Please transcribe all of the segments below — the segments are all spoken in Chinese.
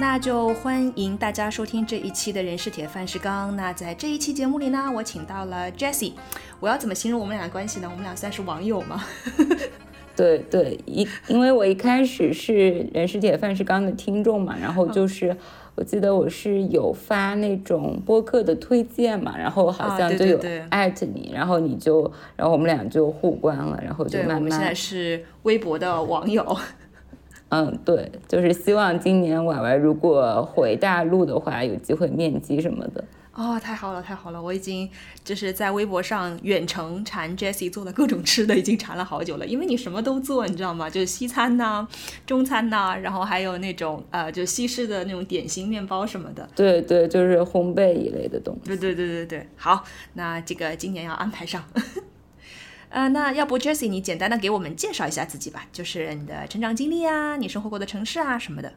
那就欢迎大家收听这一期的人是铁，饭是钢。那在这一期节目里呢，我请到了 Jessie。我要怎么形容我们俩的关系呢？我们俩算是网友吗？对 对，一因为我一开始是人是铁，饭是钢的听众嘛，然后就是我记得我是有发那种播客的推荐嘛，然后好像就有艾特你，然后你就，然后我们俩就互关了，然后就慢慢。我们现在是微博的网友。嗯，对，就是希望今年婉婉如果回大陆的话，有机会面基什么的。哦，太好了，太好了！我已经就是在微博上远程馋 Jessie 做的各种吃的，已经馋了好久了。因为你什么都做，你知道吗？就是西餐呐，中餐呐，然后还有那种呃，就西式的那种点心、面包什么的。对对，就是烘焙一类的东西。对对对对对，好，那这个今年要安排上。呃，那要不 Jessie，你简单的给我们介绍一下自己吧，就是你的成长经历啊，你生活过的城市啊什么的。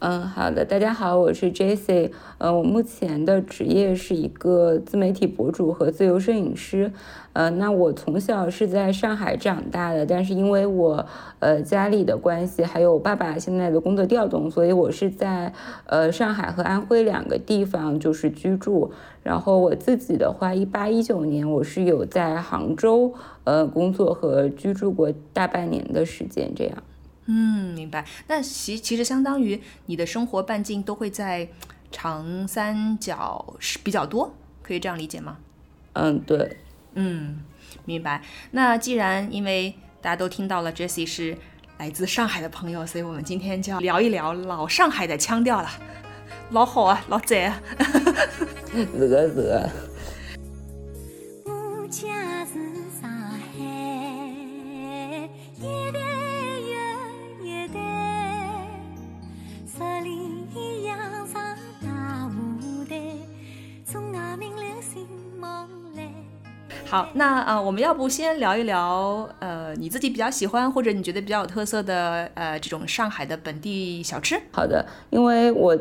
嗯，好的，大家好，我是 Jessie，呃，我目前的职业是一个自媒体博主和自由摄影师。呃，那我从小是在上海长大的，但是因为我呃家里的关系，还有爸爸现在的工作调动，所以我是在呃上海和安徽两个地方就是居住。然后我自己的话，一八一九年我是有在杭州呃工作和居住过大半年的时间，这样。嗯，明白。那其其实相当于你的生活半径都会在长三角是比较多，可以这样理解吗？嗯，对。嗯，明白。那既然因为大家都听到了 Jessie 是来自上海的朋友，所以我们今天就要聊一聊老上海的腔调了。老好啊，老赞啊！是个是个。好，那呃，我们要不先聊一聊呃，你自己比较喜欢或者你觉得比较有特色的呃这种上海的本地小吃？好的，因为我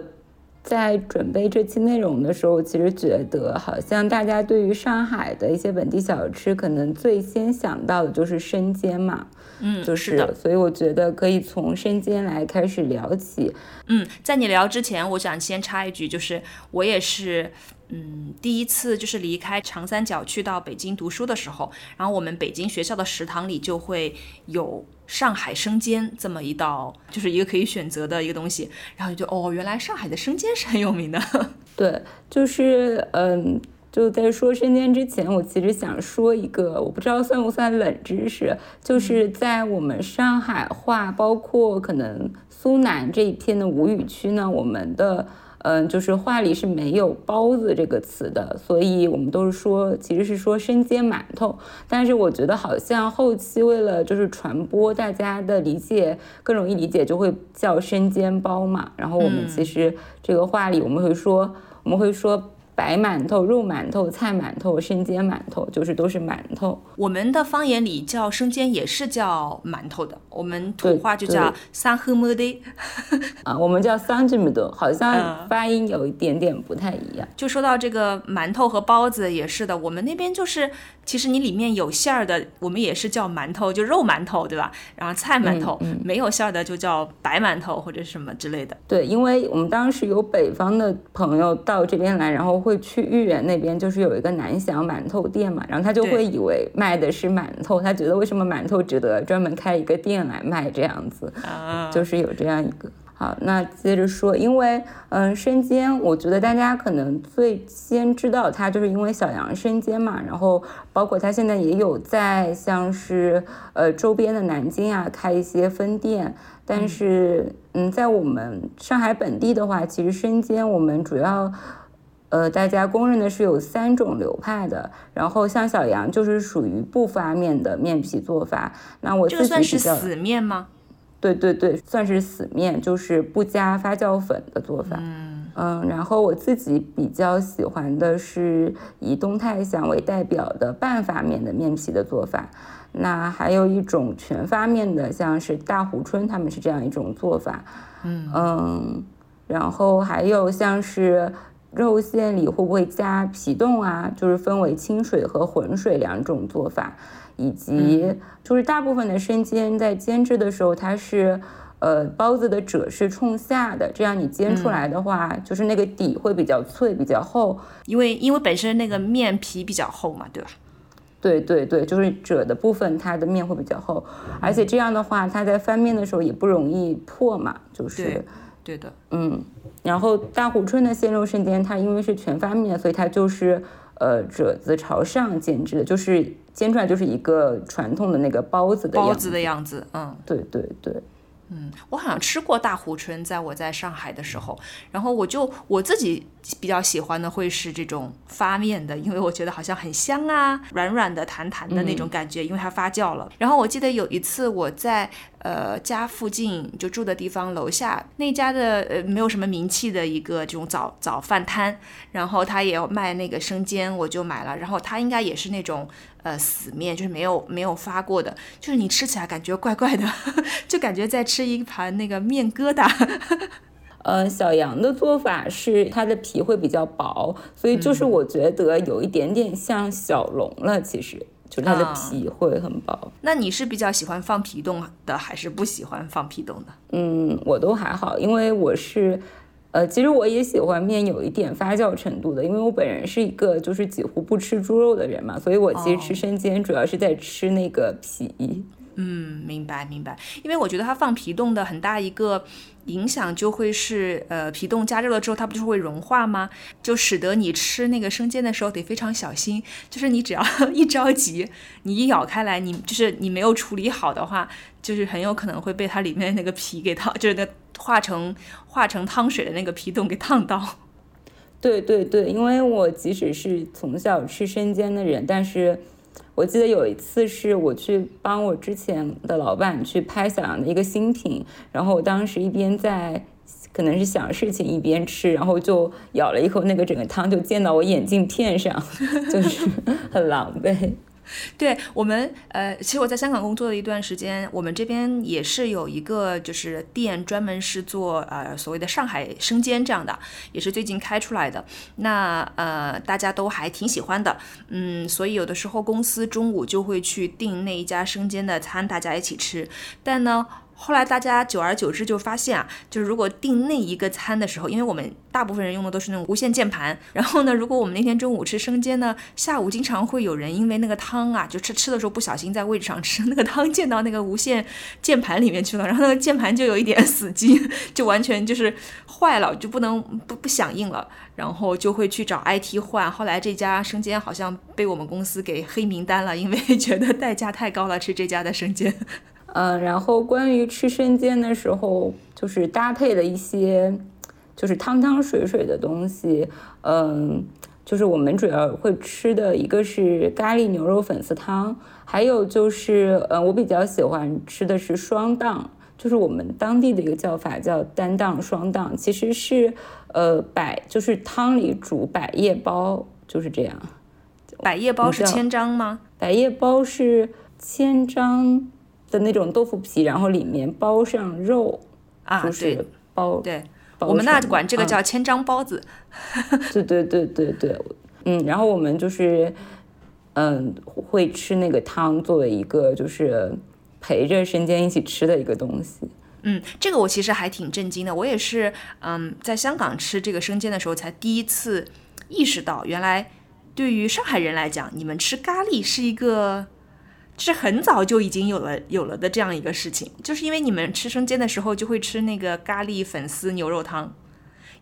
在准备这期内容的时候，其实觉得好像大家对于上海的一些本地小吃，可能最先想到的就是生煎嘛，嗯，就是的，所以我觉得可以从生煎来开始聊起。嗯，在你聊之前，我想先插一句，就是我也是。嗯，第一次就是离开长三角去到北京读书的时候，然后我们北京学校的食堂里就会有上海生煎这么一道，就是一个可以选择的一个东西，然后就哦，原来上海的生煎是很有名的。对，就是嗯，就在说生煎之前，我其实想说一个，我不知道算不算冷知识，就是在我们上海话，包括可能苏南这一片的吴语区呢，我们的。嗯，就是话里是没有包子这个词的，所以我们都是说，其实是说生煎馒头。但是我觉得好像后期为了就是传播，大家的理解更容易理解，就会叫生煎包嘛。然后我们其实这个话里我们会说，我们会说。白馒头、肉馒头、菜馒头、生煎馒头，就是都是馒头。我们的方言里叫生煎也是叫馒头的，我们土话就叫三黑么的。啊，我们叫三这么多，好像发音有一点点不太一样。就说到这个馒头和包子也是的，我们那边就是。其实你里面有馅儿的，我们也是叫馒头，就肉馒头，对吧？然后菜馒头，没有馅儿的就叫白馒头或者什么之类的。对，因为我们当时有北方的朋友到这边来，然后会去豫园那边，就是有一个南翔馒头店嘛，然后他就会以为卖的是馒头，他觉得为什么馒头值得专门开一个店来卖这样子，就是有这样一个。好，那接着说，因为嗯，生煎，我觉得大家可能最先知道它，就是因为小杨生煎嘛。然后包括它现在也有在像是呃周边的南京啊开一些分店。但是嗯，在我们上海本地的话，其实生煎我们主要呃大家公认的是有三种流派的。然后像小杨就是属于不发面的面皮做法。那我自己算是死面吗？对对对，算是死面，就是不加发酵粉的做法。嗯嗯，然后我自己比较喜欢的是以东泰祥为代表的半发面的面皮的做法。那还有一种全发面的，像是大湖春他们是这样一种做法。嗯嗯，然后还有像是肉馅里会不会加皮冻啊？就是分为清水和浑水两种做法。以及就是大部分的生煎在煎制的时候，它是，呃，包子的褶是冲下的，这样你煎出来的话，就是那个底会比较脆，比较厚。因为因为本身那个面皮比较厚嘛，对吧？对对对，就是褶的部分，它的面会比较厚，而且这样的话，它在翻面的时候也不容易破嘛，就是。对的，嗯。然后大湖春的鲜肉生煎，它因为是全翻面，所以它就是呃褶子朝上煎制的，就是煎出来就是一个传统的那个包子的包子的样子，嗯，对对对。嗯，我好像吃过大湖春，在我在上海的时候，然后我就我自己比较喜欢的会是这种发面的，因为我觉得好像很香啊，软软的、弹弹的那种感觉，因为它发酵了。然后我记得有一次我在呃家附近就住的地方楼下那家的呃没有什么名气的一个这种早早饭摊，然后他也有卖那个生煎，我就买了，然后他应该也是那种。呃，死面就是没有没有发过的，就是你吃起来感觉怪怪的，就感觉在吃一盘那个面疙瘩。呃，小羊的做法是它的皮会比较薄，所以就是我觉得有一点点像小龙了，其实就它的皮会很薄。那你是比较喜欢放皮冻的，还是不喜欢放皮冻的？嗯，我都还好，因为我是。呃，其实我也喜欢面有一点发酵程度的，因为我本人是一个就是几乎不吃猪肉的人嘛，所以我其实吃生煎主要是在吃那个皮。嗯，明白明白。因为我觉得它放皮冻的很大一个影响就会是，呃，皮冻加热了之后它不就会融化吗？就使得你吃那个生煎的时候得非常小心，就是你只要 一着急，你一咬开来，你就是你没有处理好的话，就是很有可能会被它里面那个皮给烫，就是那。化成化成汤水的那个皮冻给烫到，对对对，因为我即使是从小吃生煎的人，但是我记得有一次是我去帮我之前的老板去拍小杨的一个新品，然后我当时一边在可能是想事情一边吃，然后就咬了一口那个整个汤就溅到我眼镜片上，就是很狼狈。对我们，呃，其实我在香港工作了一段时间，我们这边也是有一个就是店，专门是做呃所谓的上海生煎这样的，也是最近开出来的。那呃大家都还挺喜欢的，嗯，所以有的时候公司中午就会去订那一家生煎的餐，大家一起吃。但呢。后来大家久而久之就发现啊，就是如果订那一个餐的时候，因为我们大部分人用的都是那种无线键盘，然后呢，如果我们那天中午吃生煎呢，下午经常会有人因为那个汤啊，就吃吃的时候不小心在位置上吃那个汤溅到那个无线键盘里面去了，然后那个键盘就有一点死机，就完全就是坏了，就不能不不响应了，然后就会去找 IT 换。后来这家生煎好像被我们公司给黑名单了，因为觉得代价太高了，吃这家的生煎。嗯，然后关于吃生煎的时候，就是搭配的一些，就是汤汤水水的东西。嗯，就是我们主要会吃的一个是咖喱牛肉粉丝汤，还有就是，嗯，我比较喜欢吃的是双档，就是我们当地的一个叫法叫单档双档，其实是，呃，百就是汤里煮百叶包，就是这样。百叶包是千张吗？百叶包是千张。的那种豆腐皮，然后里面包上肉，啊，就是包，对，我们那管这个叫千张包子。对对对对对，嗯，然后我们就是，嗯，会吃那个汤作为一个就是陪着生煎一起吃的一个东西。嗯，这个我其实还挺震惊的，我也是，嗯，在香港吃这个生煎的时候才第一次意识到，原来对于上海人来讲，你们吃咖喱是一个。是很早就已经有了有了的这样一个事情，就是因为你们吃生煎的时候就会吃那个咖喱粉丝牛肉汤，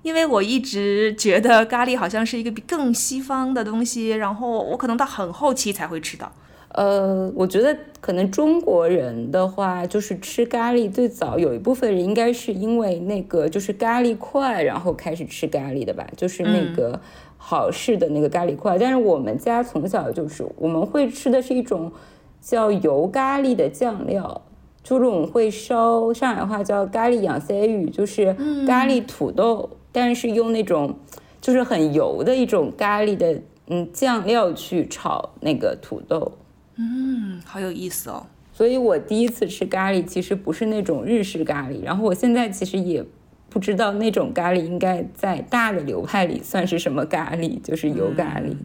因为我一直觉得咖喱好像是一个比更西方的东西，然后我可能到很后期才会吃到。呃，我觉得可能中国人的话，就是吃咖喱最早有一部分人应该是因为那个就是咖喱块，然后开始吃咖喱的吧，就是那个好事的那个咖喱块。但是我们家从小就是我们会吃的是一种。叫油咖喱的酱料，就这种会烧，上海话叫咖喱养塞鱼，就是咖喱土豆，但是用那种就是很油的一种咖喱的嗯酱料去炒那个土豆。嗯，好有意思哦。所以我第一次吃咖喱其实不是那种日式咖喱，然后我现在其实也不知道那种咖喱应该在大的流派里算是什么咖喱，就是油咖喱。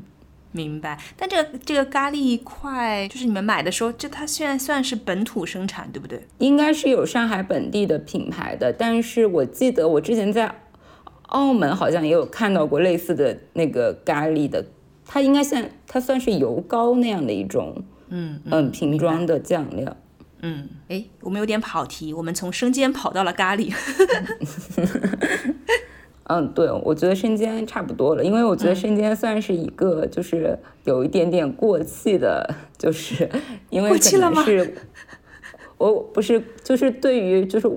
明白。但这个这个咖喱块，就是你们买的时候，这它现在算是本土生产，对不对？应该是有上海本地的品牌的，但是我记得我之前在澳门好像也有看到过类似的那个咖喱的，它应该算它算是油膏那样的一种，嗯嗯，瓶装的酱料。嗯，哎，我们有点跑题，我们从生煎跑到了咖喱。嗯，对，我觉得生煎差不多了，因为我觉得生煎算是一个就是有一点点过气的，就是因为可能是，我不是就是对于就是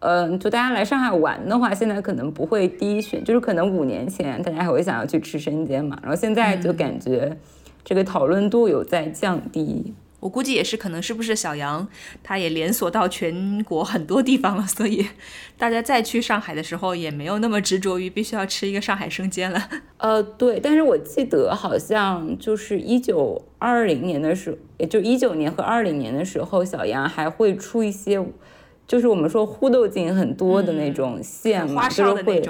嗯，就大家来上海玩的话，现在可能不会第一选，就是可能五年前大家还会想要去吃生煎嘛，然后现在就感觉这个讨论度有在降低。我估计也是，可能是不是小杨，他也连锁到全国很多地方了，所以大家再去上海的时候也没有那么执着于必须要吃一个上海生煎了。呃，对，但是我记得好像就是一九二零年的时候，也就一九年和二零年的时候，小杨还会出一些，就是我们说互豆筋很多的那种馅嘛，就是会，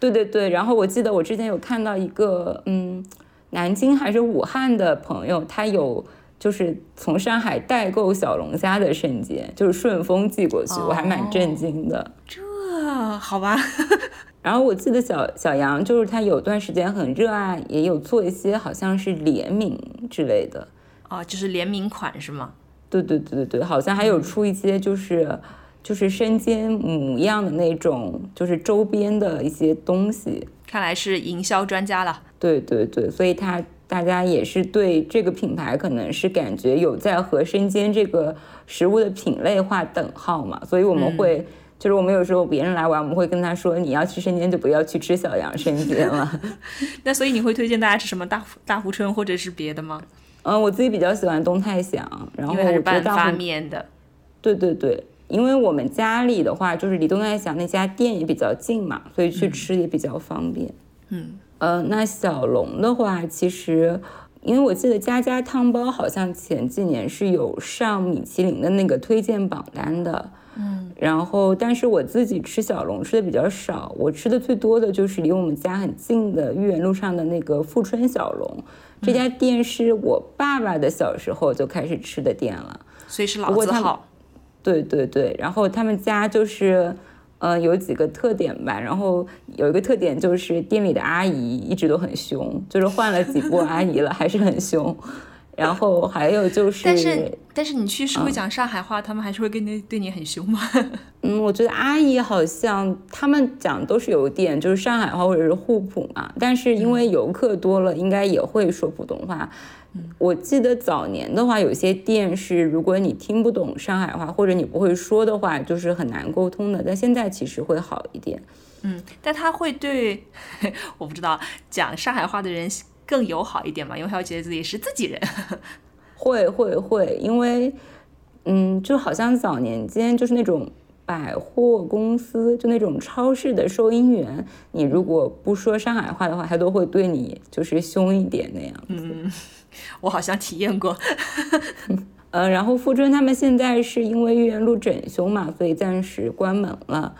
对对对。然后我记得我之前有看到一个，嗯，南京还是武汉的朋友，他有。就是从上海代购小龙虾的瞬间，就是顺丰寄过去，我还蛮震惊的。这好吧。然后我记得小小杨就是他有段时间很热爱，也有做一些好像是联名之类的。哦，就是联名款是吗？对对对对对，好像还有出一些就是就是生煎模样的那种，就是周边的一些东西。看来是营销专家了。对对对，所以他。大家也是对这个品牌可能是感觉有在和生煎这个食物的品类划等号嘛，所以我们会就是我们有时候别人来玩，我们会跟他说你要去生煎就不要去吃小杨生煎了。那所以你会推荐大家吃什么大大湖春或者是别的吗？嗯，我自己比较喜欢东泰祥，然后我觉得大面的。对对对，因为我们家里的话就是离东泰祥那家店也比较近嘛，所以去吃也比较方便。嗯。呃，那小龙的话，其实，因为我记得家家汤包好像前几年是有上米其林的那个推荐榜单的，嗯，然后，但是我自己吃小龙吃的比较少，我吃的最多的就是离我们家很近的豫园路上的那个富春小龙，这家店是我爸爸的小时候就开始吃的店了，所以是老字号，对对对，然后他们家就是。嗯，有几个特点吧，然后有一个特点就是店里的阿姨一直都很凶，就是换了几波阿姨了，还是很凶。然后还有就 是，但是但是你去是会讲上海话，他们还是会跟你对你很凶吗？嗯，我觉得阿姨好像他们讲都是有点就是上海话或者是沪普嘛，但是因为游客多了，应该也会说普通话。我记得早年的话，有些店是如果你听不懂上海话或者你不会说的话，就是很难沟通的。但现在其实会好一点。嗯，但他会对 我不知道讲上海话的人更友好一点嘛？因为他会觉得自己是自己人。会会会，因为嗯，就好像早年间就是那种百货公司，就那种超市的收银员，你如果不说上海话的话，他都会对你就是凶一点那样子。嗯。我好像体验过，呃，然后富春他们现在是因为豫园路整修嘛，所以暂时关门了。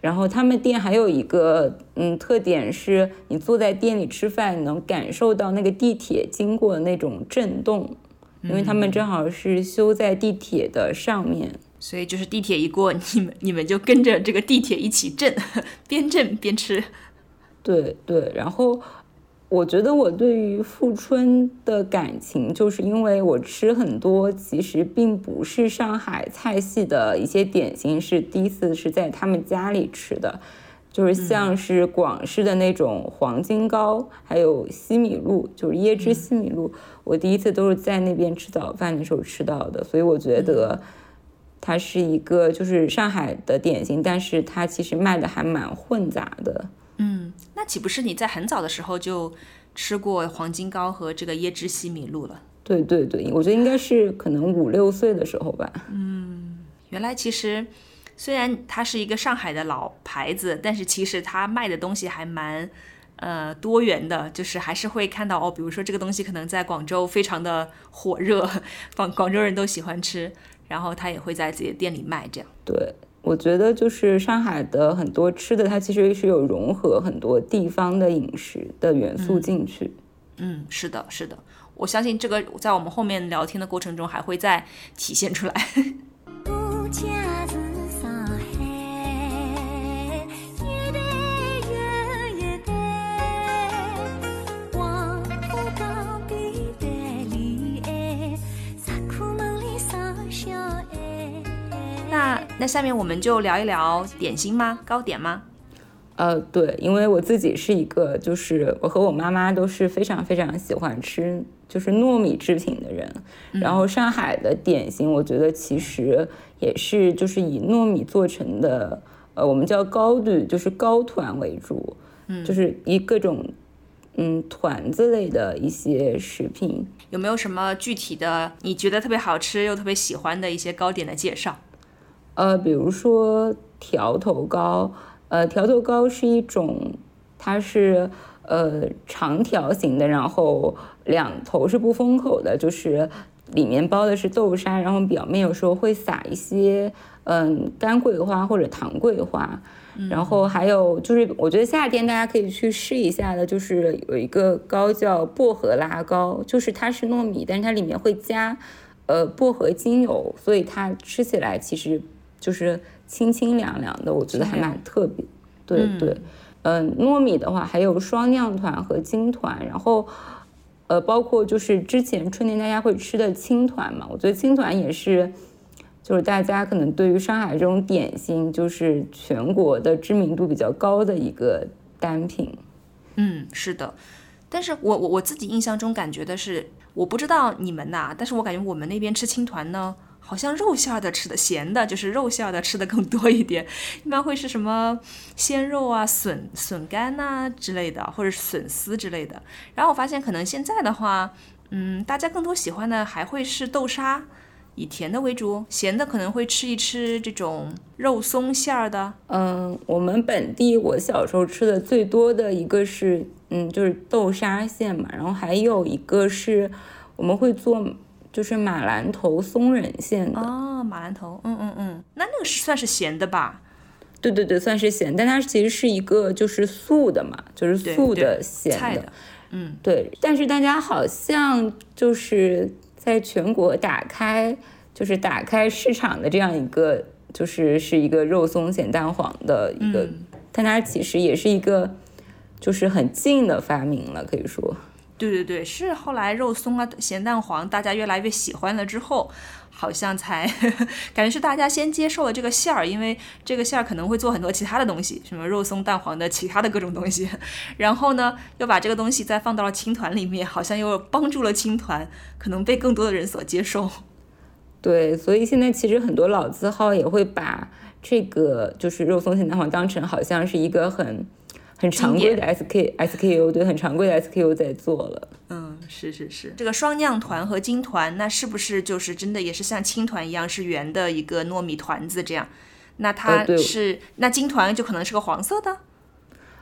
然后他们店还有一个嗯特点是，你坐在店里吃饭能感受到那个地铁经过的那种震动，因为他们正好是修在地铁的上面，所以就是地铁一过，你们你们就跟着这个地铁一起震，边震边吃。对对，然后。我觉得我对于富春的感情，就是因为我吃很多其实并不是上海菜系的一些点心，是第一次是在他们家里吃的，就是像是广式的那种黄金糕，还有西米露，就是椰汁西米露，我第一次都是在那边吃早饭的时候吃到的，所以我觉得它是一个就是上海的点心，但是它其实卖的还蛮混杂的。嗯，那岂不是你在很早的时候就吃过黄金糕和这个椰汁西米露了？对对对，我觉得应该是可能五六岁的时候吧。嗯，原来其实虽然它是一个上海的老牌子，但是其实它卖的东西还蛮呃多元的，就是还是会看到哦，比如说这个东西可能在广州非常的火热，广广州人都喜欢吃，然后他也会在自己的店里卖这样。对。我觉得就是上海的很多吃的，它其实是有融合很多地方的饮食的元素进去。嗯，是的，是的，我相信这个在我们后面聊天的过程中还会再体现出来。那那下面我们就聊一聊点心吗？糕点吗？呃，对，因为我自己是一个，就是我和我妈妈都是非常非常喜欢吃就是糯米制品的人。然后上海的点心，我觉得其实也是就是以糯米做成的，呃，我们叫糕点，就是糕团为主，嗯，就是以各种嗯团子类的一些食品。有没有什么具体的你觉得特别好吃又特别喜欢的一些糕点的介绍？呃，比如说条头糕。呃，条头糕是一种，它是呃长条形的，然后两头是不封口的，就是里面包的是豆沙，然后表面有时候会撒一些嗯干桂花或者糖桂花，然后还有就是我觉得夏天大家可以去试一下的，就是有一个糕叫薄荷拉糕，就是它是糯米，但是它里面会加呃薄荷精油，所以它吃起来其实就是。清清凉凉的，我觉得还蛮特别。对对，嗯，糯米的话还有双酿团和金团，然后呃，包括就是之前春天大家会吃的青团嘛，我觉得青团也是，就是大家可能对于上海这种点心，就是全国的知名度比较高的一个单品。嗯，是的，但是我我我自己印象中感觉的是，我不知道你们呐，但是我感觉我们那边吃青团呢。好像肉馅的吃的咸的，就是肉馅的吃的更多一点，一般会是什么鲜肉啊、笋笋干呐之类的，或者是笋丝之类的。然后我发现可能现在的话，嗯，大家更多喜欢的还会是豆沙，以甜的为主，咸的可能会吃一吃这种肉松馅儿的。嗯，我们本地我小时候吃的最多的一个是，嗯，就是豆沙馅嘛，然后还有一个是我们会做。就是马兰头松仁馅的哦，马兰头，嗯嗯嗯，那那个是算是咸的吧？对对对，算是咸，但它其实是一个就是素的嘛，就是素的咸的，嗯，对。但是大家好像就是在全国打开，就是打开市场的这样一个，就是是一个肉松咸蛋黄的一个，但它其实也是一个就是很近的发明了，可以说。对对对，是后来肉松啊、咸蛋黄大家越来越喜欢了之后，好像才 感觉是大家先接受了这个馅儿，因为这个馅儿可能会做很多其他的东西，什么肉松蛋黄的其他的各种东西，然后呢又把这个东西再放到了青团里面，好像又帮助了青团可能被更多的人所接受。对，所以现在其实很多老字号也会把这个就是肉松咸蛋黄当成好像是一个很。很常规的 S K S K U 对，很常规的 S K U 在做了。嗯，是是是，这个双酿团和金团，那是不是就是真的也是像青团一样是圆的一个糯米团子这样？那它是那金团就可能是个黄色的？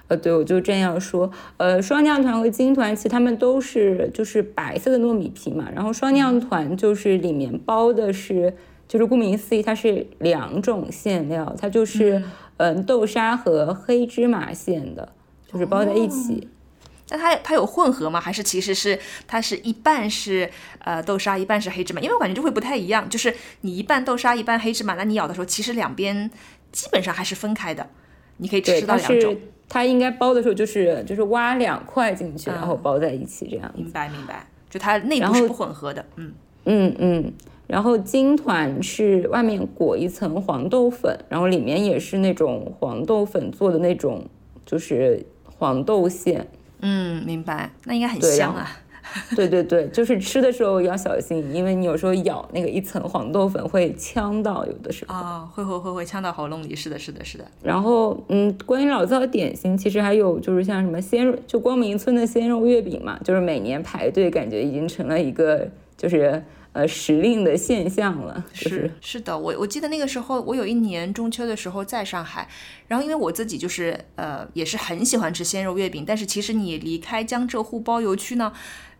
呃，对，我就这样说。呃，双酿团和金团其实它们都是就是白色的糯米皮嘛，然后双酿团就是里面包的是就是顾名思义，它是两种馅料，它就是。嗯，豆沙和黑芝麻馅的，就是包在一起。那它它有混合吗？还是其实是它是一半是呃豆沙，一半是黑芝麻？因为我感觉就会不太一样，就是你一半豆沙，一半黑芝麻，那你咬的时候其实两边基本上还是分开的，你可以吃到两种。它应该包的时候就是就是挖两块进去，然后包在一起这样。明白明白，就它内部是不混合的。嗯嗯嗯。然后金团是外面裹一层黄豆粉，然后里面也是那种黄豆粉做的那种，就是黄豆馅。嗯，明白。那应该很香啊。对 对对，就是吃的时候要小心，因为你有时候咬那个一层黄豆粉会呛到，有的时候。啊，会会会会呛到喉咙里。是的，是的，是的。然后，嗯，关于老字号点心，其实还有就是像什么鲜肉，就光明村的鲜肉月饼嘛，就是每年排队，感觉已经成了一个就是。呃，时令的现象了，是是的，我我记得那个时候，我有一年中秋的时候在上海，然后因为我自己就是呃，也是很喜欢吃鲜肉月饼，但是其实你离开江浙沪包邮区呢，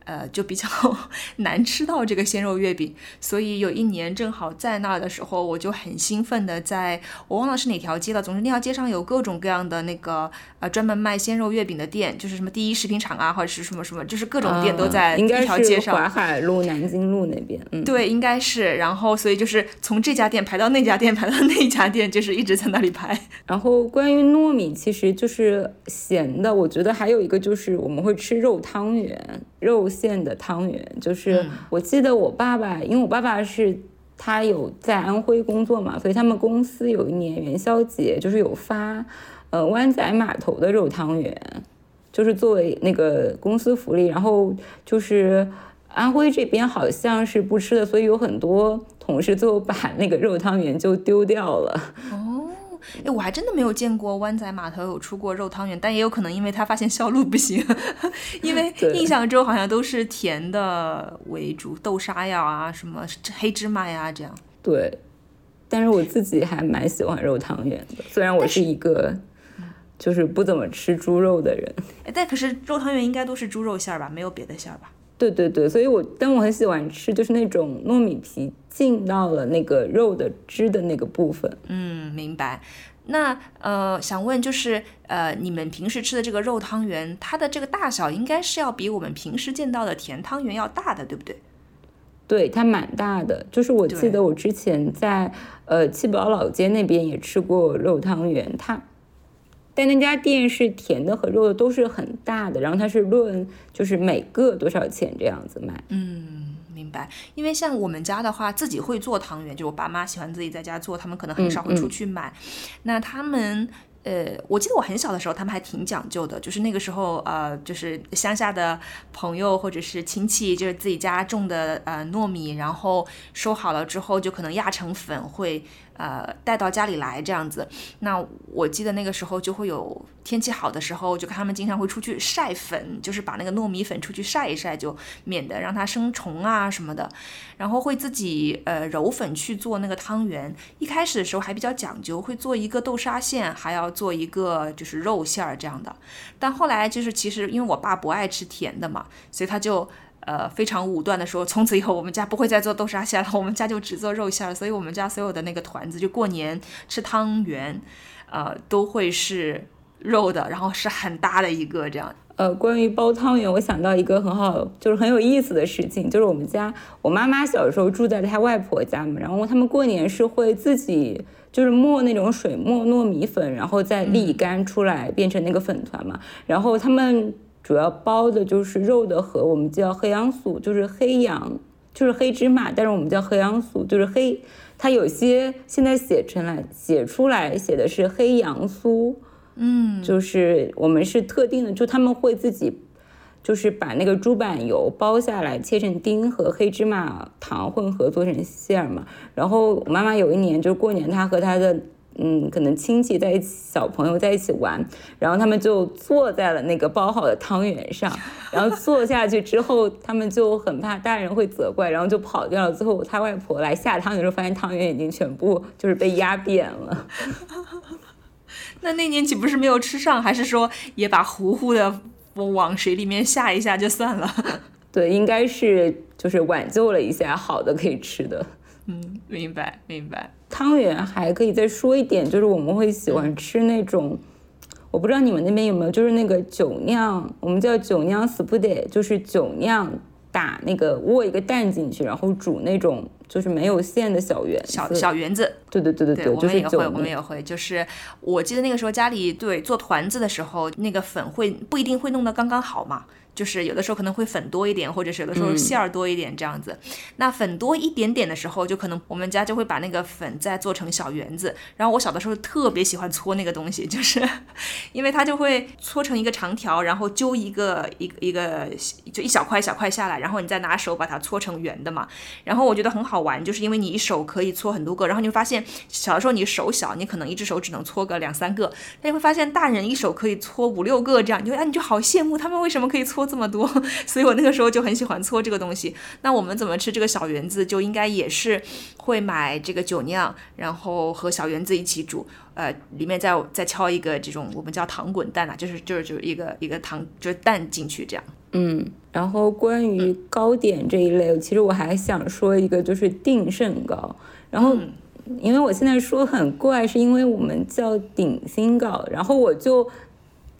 呃，就比较 难吃到这个鲜肉月饼，所以有一年正好在那儿的时候，我就很兴奋的在，我忘了是哪条街了，总之那条街上有各种各样的那个呃专门卖鲜肉月饼的店，就是什么第一食品厂啊，或者是什么什么，就是各种店都在一条街上。淮海路、南京路那边，嗯，对，应该是。然后所以就是从这家店排到那家店，排到那家店，就是一直在那里排。然后关于糯米，其实就是咸的，我觉得还有一个就是我们会吃肉汤圆，肉。馅的汤圆，就是我记得我爸爸，因为我爸爸是他有在安徽工作嘛，所以他们公司有一年元宵节就是有发，呃湾仔码头的肉汤圆，就是作为那个公司福利。然后就是安徽这边好像是不吃的，所以有很多同事最后把那个肉汤圆就丢掉了。哎，我还真的没有见过湾仔码头有出过肉汤圆，但也有可能因为他发现销路不行，因为 印象中好像都是甜的为主，豆沙呀啊，什么黑芝麻呀这样。对，但是我自己还蛮喜欢肉汤圆的，虽然我是一个就是不怎么吃猪肉的人。哎，但可是肉汤圆应该都是猪肉馅儿吧，没有别的馅儿吧？对对对，所以我但我很喜欢吃，就是那种糯米皮浸到了那个肉的汁的那个部分。嗯，明白。那呃，想问就是呃，你们平时吃的这个肉汤圆，它的这个大小应该是要比我们平时见到的甜汤圆要大的，对不对？对，它蛮大的。就是我记得我之前在呃七宝老街那边也吃过肉汤圆，它。但那家店是甜的和肉的都是很大的，然后它是论就是每个多少钱这样子卖。嗯，明白。因为像我们家的话，自己会做汤圆，就我爸妈喜欢自己在家做，他们可能很少会出去买。那他们。呃，我记得我很小的时候，他们还挺讲究的，就是那个时候，呃，就是乡下的朋友或者是亲戚，就是自己家种的呃糯米，然后收好了之后，就可能压成粉会。呃，带到家里来这样子，那我记得那个时候就会有天气好的时候，就看他们经常会出去晒粉，就是把那个糯米粉出去晒一晒，就免得让它生虫啊什么的。然后会自己呃揉粉去做那个汤圆，一开始的时候还比较讲究，会做一个豆沙馅，还要做一个就是肉馅儿这样的。但后来就是其实因为我爸不爱吃甜的嘛，所以他就。呃，非常武断的说，从此以后我们家不会再做豆沙馅了，我们家就只做肉馅儿。所以，我们家所有的那个团子，就过年吃汤圆，呃，都会是肉的，然后是很大的一个这样。呃，关于包汤圆，我想到一个很好，就是很有意思的事情，就是我们家我妈妈小时候住在她外婆家嘛，然后他们过年是会自己就是磨那种水磨糯米粉，然后再沥干出来变成那个粉团嘛，然后他们。主要包的就是肉的和我们叫黑羊酥，就是黑羊，就是黑芝麻，但是我们叫黑羊酥，就是黑。它有些现在写成来写出来写的是黑羊酥，嗯，就是我们是特定的，就他们会自己就是把那个猪板油包下来，切成丁和黑芝麻糖混合做成馅儿嘛。然后我妈妈有一年就是过年，她和她的。嗯，可能亲戚在一起，小朋友在一起玩，然后他们就坐在了那个包好的汤圆上，然后坐下去之后，他们就很怕大人会责怪，然后就跑掉了。最后他外婆来下汤圆的时候，发现汤圆已经全部就是被压扁了。那那年岂不是没有吃上，还是说也把糊糊的往水里面下一下就算了？对，应该是就是挽救了一下，好的可以吃的。嗯，明白明白。汤圆还可以再说一点，就是我们会喜欢吃那种，我不知道你们那边有没有，就是那个酒酿，我们叫酒酿 s p u d 就是酒酿打那个握一个蛋进去，然后煮那种就是没有馅的小圆小小圆子。对对对对对，我们也会，我们也会，就是我记得那个时候家里对做团子的时候，那个粉会不一定会弄得刚刚好嘛。就是有的时候可能会粉多一点，或者是有的时候馅儿多一点这样子。那粉多一点点的时候，就可能我们家就会把那个粉再做成小圆子。然后我小的时候特别喜欢搓那个东西，就是因为它就会搓成一个长条，然后揪一个一个一个就一小块一小块下来，然后你再拿手把它搓成圆的嘛。然后我觉得很好玩，就是因为你一手可以搓很多个，然后你会发现小的时候你手小，你可能一只手只能搓个两三个，但你会发现大人一手可以搓五六个这样，你就哎你就好羡慕他们为什么可以搓。这么多，所以我那个时候就很喜欢搓这个东西。那我们怎么吃这个小圆子，就应该也是会买这个酒酿，然后和小圆子一起煮，呃，里面再再敲一个这种我们叫糖滚蛋啊，就是就是就是一个一个糖就是蛋进去这样。嗯，然后关于糕点这一类，其实我还想说一个，就是定胜糕。然后，因为我现在说很怪，是因为我们叫顶心糕，然后我就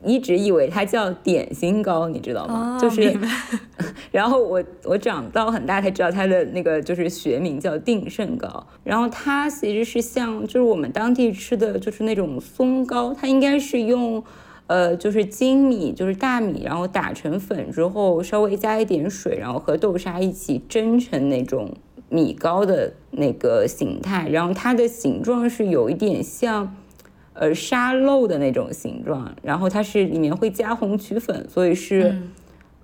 一直以为它叫点心糕，你知道吗？就是，然后我我长到很大才知道它的那个就是学名叫定胜糕。然后它其实是像就是我们当地吃的就是那种松糕，它应该是用。呃，就是精米，就是大米，然后打成粉之后，稍微加一点水，然后和豆沙一起蒸成那种米糕的那个形态。然后它的形状是有一点像，呃，沙漏的那种形状。然后它是里面会加红曲粉，所以是，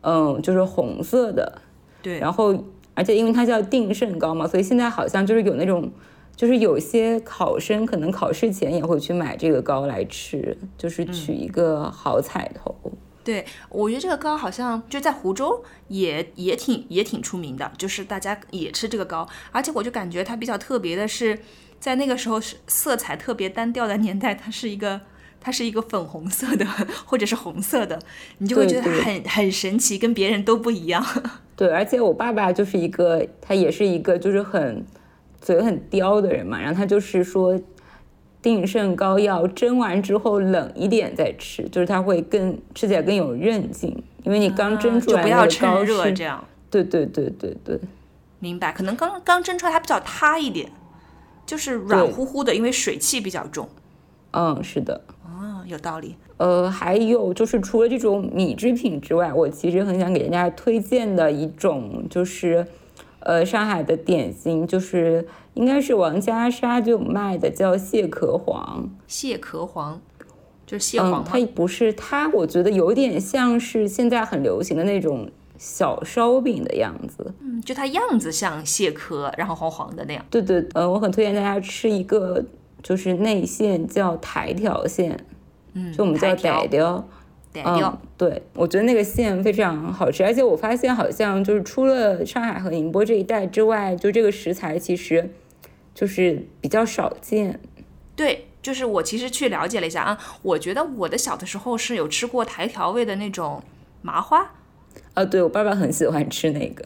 嗯，就是红色的。对。然后，而且因为它叫定胜糕嘛，所以现在好像就是有那种。就是有些考生可能考试前也会去买这个糕来吃，就是取一个好彩头。对，我觉得这个糕好像就在湖州也也挺也挺出名的，就是大家也吃这个糕。而且我就感觉它比较特别的是，在那个时候是色彩特别单调的年代，它是一个它是一个粉红色的或者是红色的，你就会觉得很很神奇，跟别人都不一样。对，而且我爸爸就是一个，他也是一个就是很。嘴很刁的人嘛，然后他就是说，定胜膏要蒸完之后冷一点再吃，就是它会更吃起来更有韧劲，因为你刚蒸出来那个膏是这样。对对对对对，明白。可能刚刚蒸出来它比较塌一点，就是软乎乎的，因为水汽比较重。嗯，是的。哦，有道理。呃，还有就是除了这种米制品之外，我其实很想给大家推荐的一种就是。呃，上海的点心就是应该是王家沙就卖的，叫蟹壳黄。蟹壳黄就是蟹黄它不是它，我觉得有点像是现在很流行的那种小烧饼的样子。嗯，就它样子像蟹壳，然后黄黄的那样。对对，嗯，我很推荐大家吃一个，就是内馅叫台条馅，嗯，就我们叫台条。嗯，对，我觉得那个馅非常好吃，而且我发现好像就是除了上海和宁波这一带之外，就这个食材其实就是比较少见。对，就是我其实去了解了一下啊，我觉得我的小的时候是有吃过台条味的那种麻花。啊，对我爸爸很喜欢吃那个。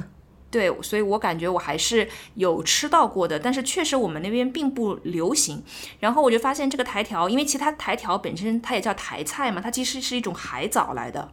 对，所以我感觉我还是有吃到过的，但是确实我们那边并不流行。然后我就发现这个台条，因为其他台条本身它也叫台菜嘛，它其实是一种海藻来的，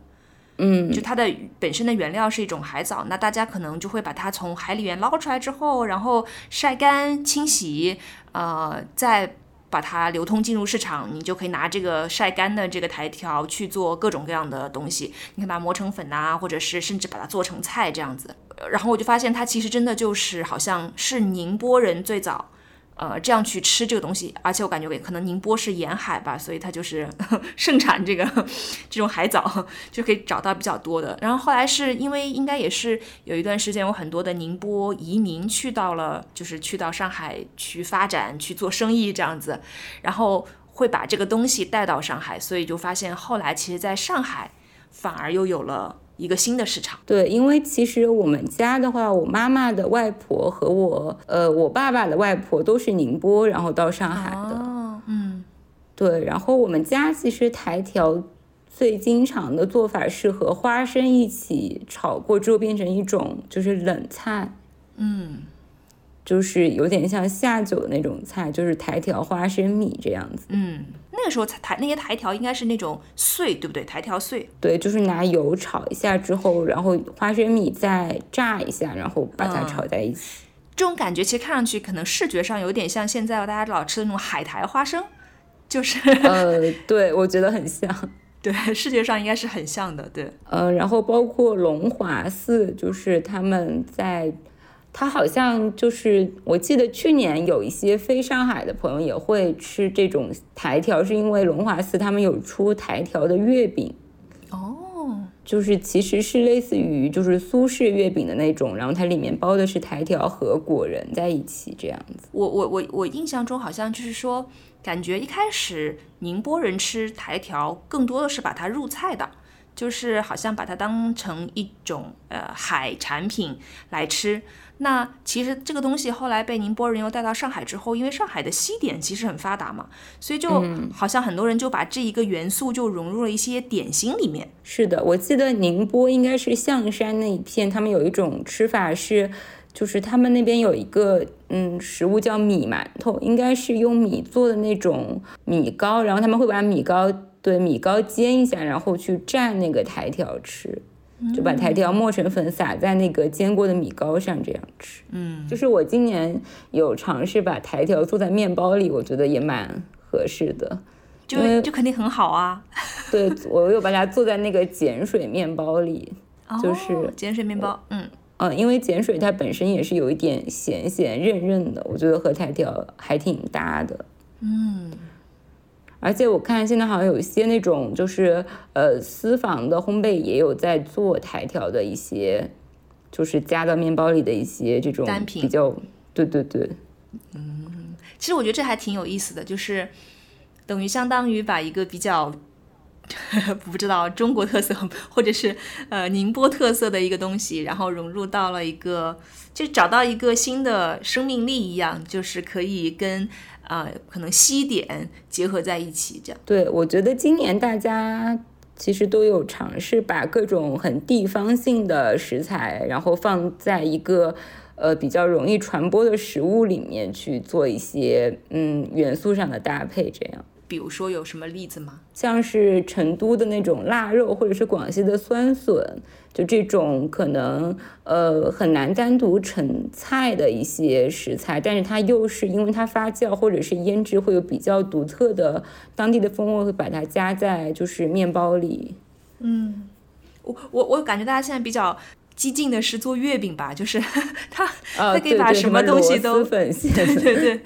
嗯，就它的本身的原料是一种海藻，那大家可能就会把它从海里面捞出来之后，然后晒干、清洗，呃，再。把它流通进入市场，你就可以拿这个晒干的这个苔条去做各种各样的东西。你看把它磨成粉呐，或者是甚至把它做成菜这样子。然后我就发现它其实真的就是好像是宁波人最早。呃，这样去吃这个东西，而且我感觉可能宁波是沿海吧，所以它就是 盛产这个 这种海藻，就可以找到比较多的。然后后来是因为应该也是有一段时间有很多的宁波移民去到了，就是去到上海去发展去做生意这样子，然后会把这个东西带到上海，所以就发现后来其实在上海反而又有了。一个新的市场，对，因为其实我们家的话，我妈妈的外婆和我，呃，我爸爸的外婆都是宁波，然后到上海的，嗯，对，然后我们家其实台条最经常的做法是和花生一起炒过之后变成一种就是冷菜，嗯。就是有点像下酒的那种菜，就是台条花生米这样子。嗯，那个时候台那些台条应该是那种碎，对不对？台条碎。对，就是拿油炒一下之后，然后花生米再炸一下，然后把它炒在一起。这种感觉其实看上去可能视觉上有点像现在大家老吃的那种海苔花生，就是。呃，对，我觉得很像。对，视觉上应该是很像的。对。呃，然后包括龙华寺，就是他们在。他好像就是，我记得去年有一些非上海的朋友也会吃这种台条，是因为龙华寺他们有出台条的月饼，哦，就是其实是类似于就是苏式月饼的那种，然后它里面包的是台条和果仁在一起这样子。我我我我印象中好像就是说，感觉一开始宁波人吃台条更多的是把它入菜的。就是好像把它当成一种呃海产品来吃。那其实这个东西后来被宁波人又带到上海之后，因为上海的西点其实很发达嘛，所以就好像很多人就把这一个元素就融入了一些点心里面。是的，我记得宁波应该是象山那一片，他们有一种吃法是，就是他们那边有一个嗯食物叫米馒头，应该是用米做的那种米糕，然后他们会把米糕对米糕煎一下，然后去蘸那个苔条吃。就把台条磨成粉，撒在那个煎过的米糕上，这样吃。嗯，就是我今年有尝试把台条做在面包里，我觉得也蛮合适的，就就肯定很好啊。对，我又把它做在那个碱水面包里，就是碱水面包。嗯嗯，因为碱水它本身也是有一点咸咸韧韧的，我觉得和台条还挺搭的。嗯。而且我看现在好像有一些那种就是呃私房的烘焙也有在做台条的一些，就是加到面包里的一些这种单品，比较对对对，嗯，其实我觉得这还挺有意思的，就是等于相当于把一个比较 不知道中国特色或者是呃宁波特色的一个东西，然后融入到了一个就找到一个新的生命力一样，就是可以跟。啊，可能西点结合在一起，这样。对，我觉得今年大家其实都有尝试把各种很地方性的食材，然后放在一个呃比较容易传播的食物里面去做一些嗯元素上的搭配，这样。比如说有什么例子吗？像是成都的那种腊肉，或者是广西的酸笋，就这种可能呃很难单独成菜的一些食材，但是它又是因为它发酵或者是腌制会有比较独特的当地的风味，会把它加在就是面包里。嗯，我我我感觉大家现在比较激进的是做月饼吧，就是 它它可以把什么东西都对对 对。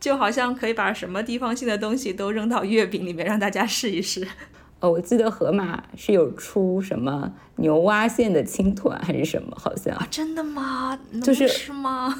就好像可以把什么地方性的东西都扔到月饼里面，让大家试一试。哦，我记得盒马是有出什么牛蛙馅的青团还是什么，好像啊，真的吗？就是是吗？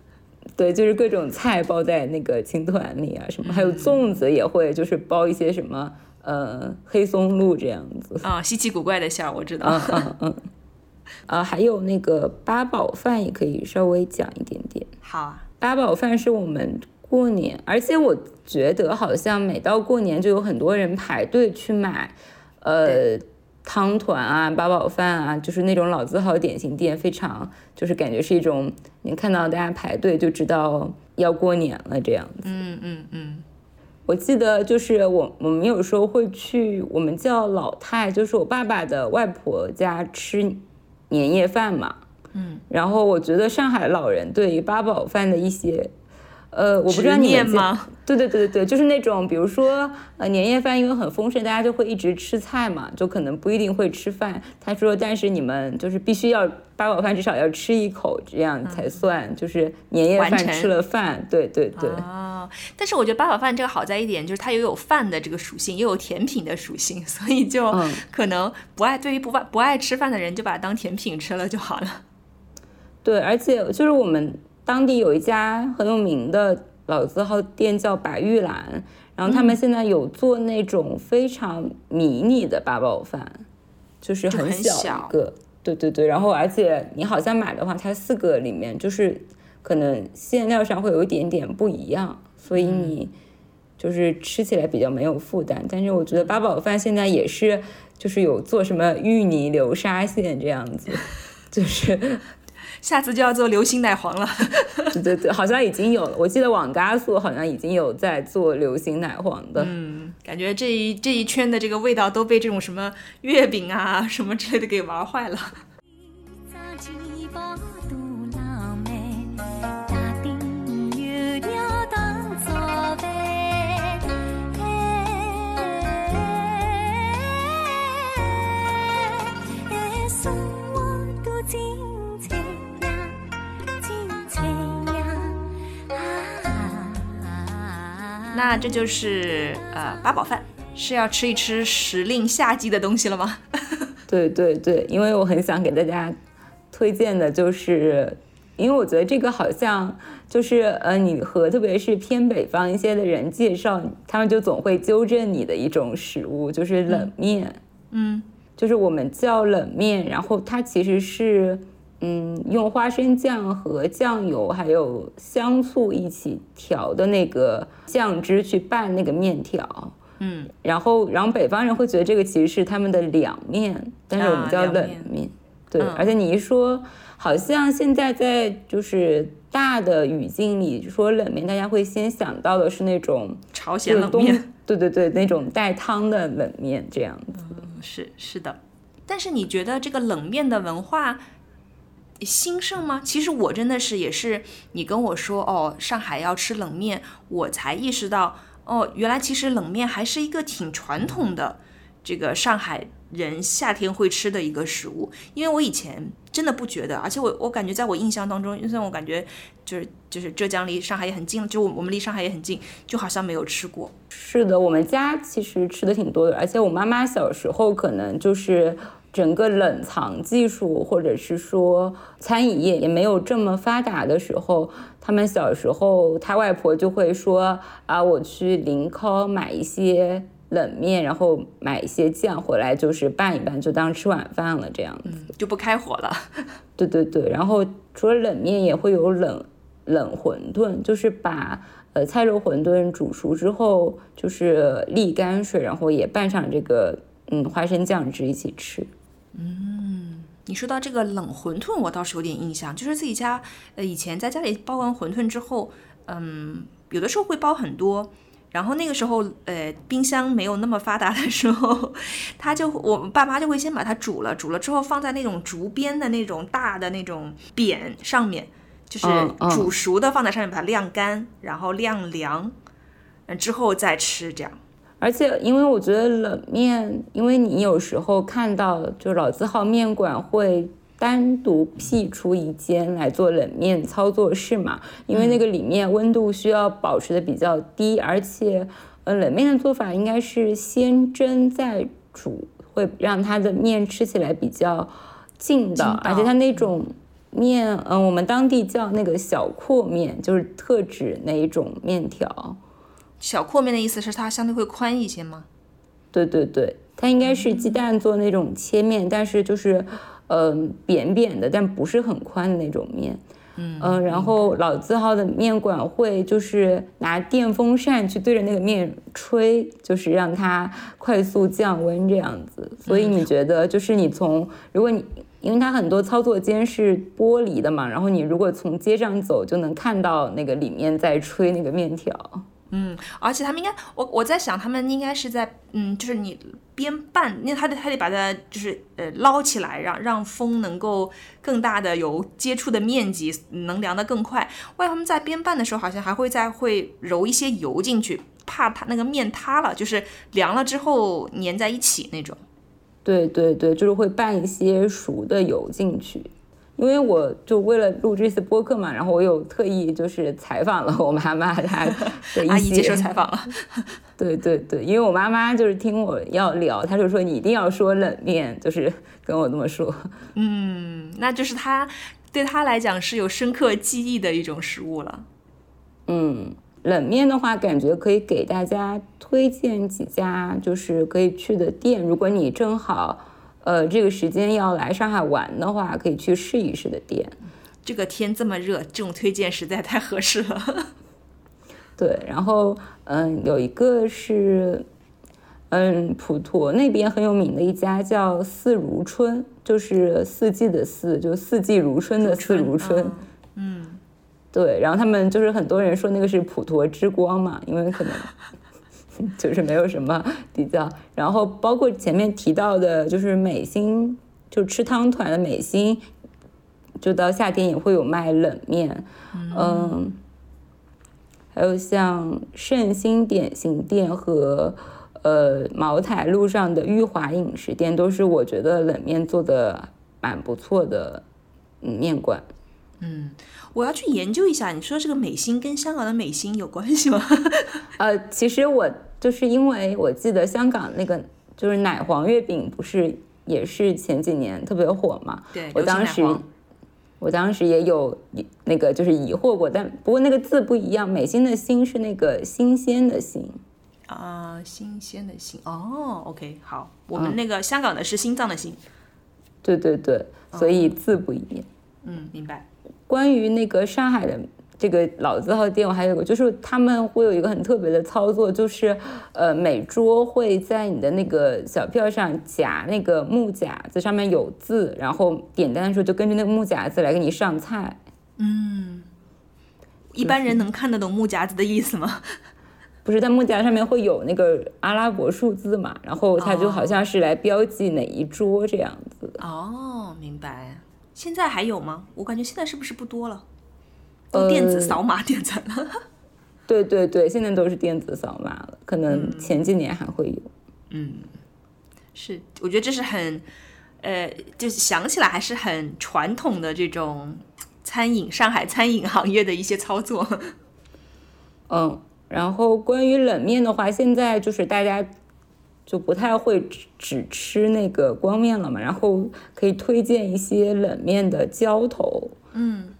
对，就是各种菜包在那个青团里啊，什么还有粽子也会，就是包一些什么呃黑松露这样子啊，稀奇古怪的馅儿，我知道。嗯嗯嗯。啊，还有那个八宝饭也可以稍微讲一点点。好啊，八宝饭是我们。过年，而且我觉得好像每到过年就有很多人排队去买，呃，汤团啊、八宝饭啊，就是那种老字号点心店，非常就是感觉是一种，你看到大家排队就知道要过年了这样子。嗯嗯嗯。我记得就是我我们有时候会去，我们叫老太，就是我爸爸的外婆家吃年夜饭嘛。嗯。然后我觉得上海老人对于八宝饭的一些。呃，我不知道你们吗？对对对对对，就是那种，比如说，呃，年夜饭因为很丰盛，大家就会一直吃菜嘛，就可能不一定会吃饭。他说，但是你们就是必须要八宝饭，至少要吃一口，这样才算就是年夜饭吃了饭。对对对。哦，但是我觉得八宝饭这个好在一点，就是它又有饭的这个属性，又有甜品的属性，所以就可能不爱对于不爱不爱吃饭的人，就把它当甜品吃了就好了。对，而且就是我们。当地有一家很有名的老字号店叫白玉兰，然后他们现在有做那种非常迷你的八宝饭，就是很小一个，对对对，然后而且你好像买的话，它四个里面就是可能馅料上会有一点点不一样，所以你就是吃起来比较没有负担。但是我觉得八宝饭现在也是就是有做什么芋泥流沙馅这样子，就是。下次就要做流心奶黄了，对对对，好像已经有了。我记得网咖素好像已经有在做流心奶黄的。嗯，感觉这一这一圈的这个味道都被这种什么月饼啊什么之类的给玩坏了。那这就是呃八宝饭，是要吃一吃时令夏季的东西了吗？对对对，因为我很想给大家推荐的就是，因为我觉得这个好像就是呃，你和特别是偏北方一些的人介绍，他们就总会纠正你的一种食物，就是冷面。嗯，就是我们叫冷面，然后它其实是嗯用花生酱和酱油还有香醋一起调的那个酱汁去拌那个面条。嗯，然后然后北方人会觉得这个其实是他们的凉面，但是我们叫冷面。对，而且你一说，好像现在在就是大的语境里说冷面，大家会先想到的是那种朝鲜冷面，对对对，那种带汤的冷面这样子。嗯，是是的。但是你觉得这个冷面的文化兴盛吗？其实我真的是也是你跟我说哦，上海要吃冷面，我才意识到哦，原来其实冷面还是一个挺传统的这个上海。人夏天会吃的一个食物，因为我以前真的不觉得，而且我我感觉在我印象当中，虽然我感觉就是就是浙江离上海也很近，就我们离上海也很近，就好像没有吃过。是的，我们家其实吃的挺多的，而且我妈妈小时候可能就是整个冷藏技术或者是说餐饮业也没有这么发达的时候，他们小时候他外婆就会说啊，我去临康买一些。冷面，然后买一些酱回来，就是拌一拌，就当吃晚饭了，这样子就不开火了。对对对，然后除了冷面，也会有冷冷馄饨，就是把呃菜肉馄饨煮熟之后，就是沥干水，然后也拌上这个嗯花生酱汁一起吃。嗯，你说到这个冷馄饨，我倒是有点印象，就是自己家呃以前在家里包完馄饨之后，嗯，有的时候会包很多。然后那个时候，呃，冰箱没有那么发达的时候，他就我们爸妈就会先把它煮了，煮了之后放在那种竹编的那种大的那种扁上面，就是煮熟的放在上面，把它晾干，然后晾凉，嗯，之后再吃这样。而且，因为我觉得冷面，因为你有时候看到就老字号面馆会。单独辟出一间来做冷面操作室嘛，因为那个里面温度需要保持的比较低，而且，呃，冷面的做法应该是先蒸再煮，会让它的面吃起来比较劲道，而且它那种面，嗯，我们当地叫那个小阔面，就是特指那一种面条。小阔面的意思是它相对会宽一些吗？对对对，它应该是鸡蛋做那种切面，但是就是。嗯，扁扁的，但不是很宽的那种面。嗯然后老字号的面馆会就是拿电风扇去对着那个面吹，就是让它快速降温这样子。所以你觉得，就是你从如果你因为它很多操作间是玻璃的嘛，然后你如果从街上走，就能看到那个里面在吹那个面条。嗯，而且他们应该，我我在想，他们应该是在，嗯，就是你边拌，那他得他得把它就是呃捞起来，让让风能够更大的有接触的面积，能凉得更快。外他们在边拌的时候，好像还会再会揉一些油进去，怕它那个面塌了，就是凉了之后粘在一起那种。对对对，就是会拌一些熟的油进去。因为我就为了录这次播客嘛，然后我有特意就是采访了我妈妈她的一些阿姨接受采访了，对对对，因为我妈妈就是听我要聊，她就说你一定要说冷面，就是跟我这么说。嗯，那就是她对她来讲是有深刻记忆的一种食物了。嗯，冷面的话，感觉可以给大家推荐几家就是可以去的店，如果你正好。呃，这个时间要来上海玩的话，可以去试一试的店。这个天这么热，这种推荐实在太合适了。对，然后嗯，有一个是嗯，普陀那边很有名的一家叫四如春，就是四季的四，就四季如春的四如春。嗯，对，然后他们就是很多人说那个是普陀之光嘛，因为可能。就是没有什么比较，然后包括前面提到的，就是美心，就吃汤团的美心，就到夏天也会有卖冷面，嗯，还有像圣心点心店和呃茅台路上的裕华饮食店，都是我觉得冷面做的蛮不错的嗯面馆。嗯，我要去研究一下，你说这个美心跟香港的美心有关系吗？呃，其实我。就是因为我记得香港那个就是奶黄月饼，不是也是前几年特别火嘛？对，我当时我当时也有那个就是疑惑过，但不过那个字不一样，美心的心是那个新鲜的心啊，新鲜的新哦，OK，好，我们那个香港的是心脏的心，对对对，所以字不一样。嗯，明白。关于那个上海的这个老字号店，我还有个，就是他们会有一个很特别的操作，就是呃，每桌会在你的那个小票上夹那个木夹子，上面有字，然后点单的时候就跟着那个木夹子来给你上菜。嗯，一般人能看得懂木夹子的意思吗？不是，在木夹上面会有那个阿拉伯数字嘛，然后它就好像是来标记哪一桌这样子。哦，明白。现在还有吗？我感觉现在是不是不多了？都电子扫码点餐了。对对对，现在都是电子扫码了，可能前几年还会有。嗯，是，我觉得这是很，呃，就是想起来还是很传统的这种餐饮，上海餐饮行业的一些操作。嗯。然后关于冷面的话，现在就是大家就不太会只只吃那个光面了嘛，然后可以推荐一些冷面的浇头。嗯，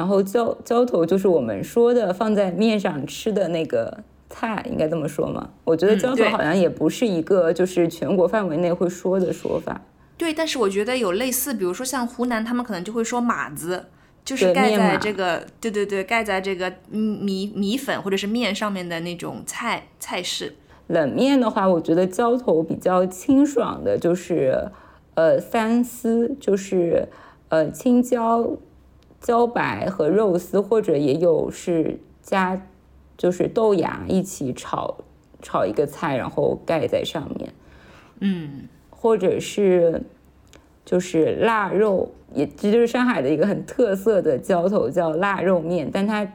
然后浇浇头就是我们说的放在面上吃的那个菜，应该这么说吗？我觉得浇头好像也不是一个就是全国范围内会说的说法。对，但是我觉得有类似，比如说像湖南，他们可能就会说码子。就是盖在这个，对对对，盖在这个米米粉或者是面上面的那种菜菜式。冷面的话，我觉得浇头比较清爽的，就是呃三丝，就是呃青椒、椒白和肉丝，或者也有是加就是豆芽一起炒炒一个菜，然后盖在上面。嗯，或者是。就是腊肉，也这就是上海的一个很特色的浇头，叫腊肉面，但它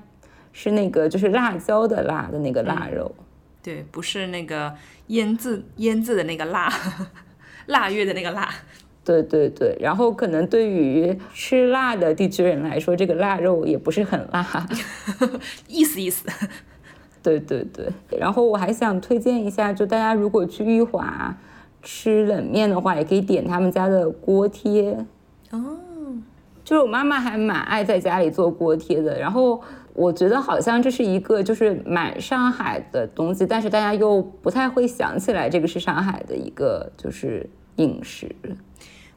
是那个就是辣椒的辣的那个腊肉，对，不是那个腌制腌制的那个腊，腊月的那个辣，对对对。然后可能对于吃辣的地区人来说，这个腊肉也不是很辣，意思意思。对对对。然后我还想推荐一下，就大家如果去裕华。吃冷面的话，也可以点他们家的锅贴哦。就是我妈妈还蛮爱在家里做锅贴的，然后我觉得好像这是一个就是蛮上海的东西，但是大家又不太会想起来这个是上海的一个就是饮食。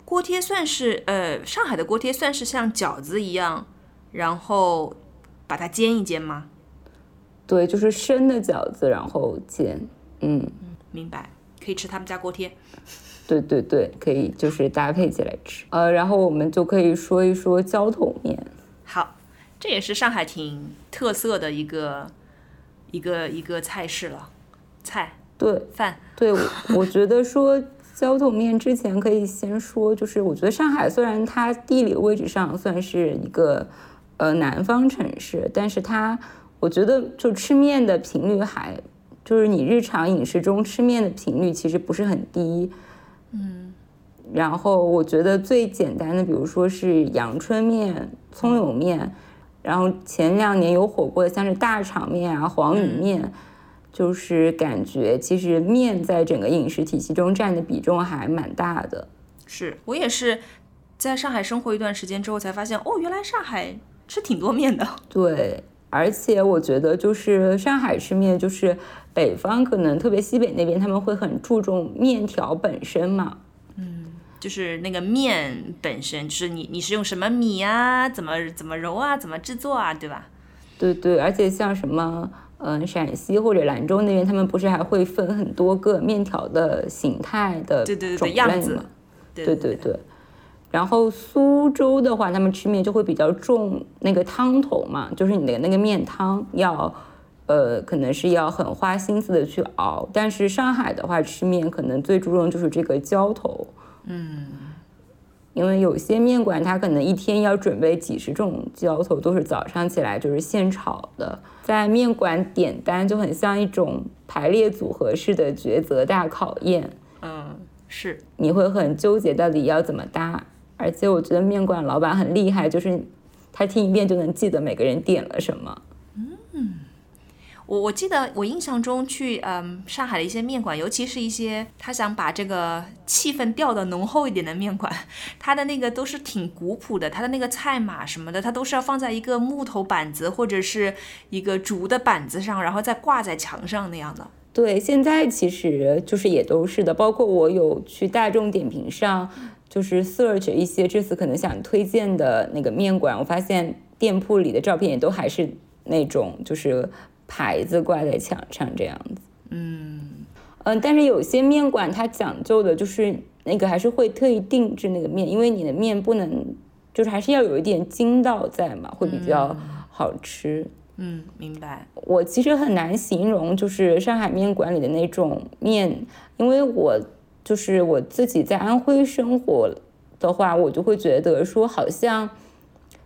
锅贴算是呃上海的锅贴算是像饺子一样，然后把它煎一煎吗？对，就是生的饺子，然后煎。嗯，明白。可以吃他们家锅贴，对对对，可以就是搭配起来吃。呃，然后我们就可以说一说浇头面。好，这也是上海挺特色的一个一个一个菜式了。菜对饭对，我觉得说浇头面之前可以先说，就是我觉得上海虽然它地理位置上算是一个呃南方城市，但是它我觉得就吃面的频率还。就是你日常饮食中吃面的频率其实不是很低，嗯，然后我觉得最简单的，比如说是阳春面、葱油面，然后前两年有火锅的像是大肠面啊、黄鱼面，就是感觉其实面在整个饮食体系中占的比重还蛮大的。是我也是在上海生活一段时间之后才发现，哦，原来上海吃挺多面的。对。而且我觉得，就是上海吃面，就是北方可能特别西北那边，他们会很注重面条本身嘛。嗯，就是那个面本身，就是你你是用什么米啊，怎么怎么揉啊，怎么制作啊，对吧？对对，而且像什么，嗯，陕西或者兰州那边，他们不是还会分很多个面条的形态的种类吗？对对对。然后苏州的话，他们吃面就会比较重那个汤头嘛，就是你的那个面汤要，呃，可能是要很花心思的去熬。但是上海的话，吃面可能最注重就是这个浇头，嗯，因为有些面馆它可能一天要准备几十种浇头，都是早上起来就是现炒的，在面馆点单就很像一种排列组合式的抉择大考验，嗯，是，你会很纠结到底要怎么搭。而且我觉得面馆老板很厉害，就是他听一遍就能记得每个人点了什么。我我记得我印象中去嗯上海的一些面馆，尤其是一些他想把这个气氛调的浓厚一点的面馆，他的那个都是挺古朴的，他的那个菜码什么的，他都是要放在一个木头板子或者是一个竹的板子上，然后再挂在墙上那样的。对，现在其实就是也都是的，包括我有去大众点评上，就是 search 一些这次可能想推荐的那个面馆，我发现店铺里的照片也都还是那种就是牌子挂在墙上这样子。嗯嗯，但是有些面馆它讲究的就是那个还是会特意定制那个面，因为你的面不能就是还是要有一点筋道在嘛，会比较好吃。嗯，明白。我其实很难形容，就是上海面馆里的那种面，因为我就是我自己在安徽生活的话，我就会觉得说，好像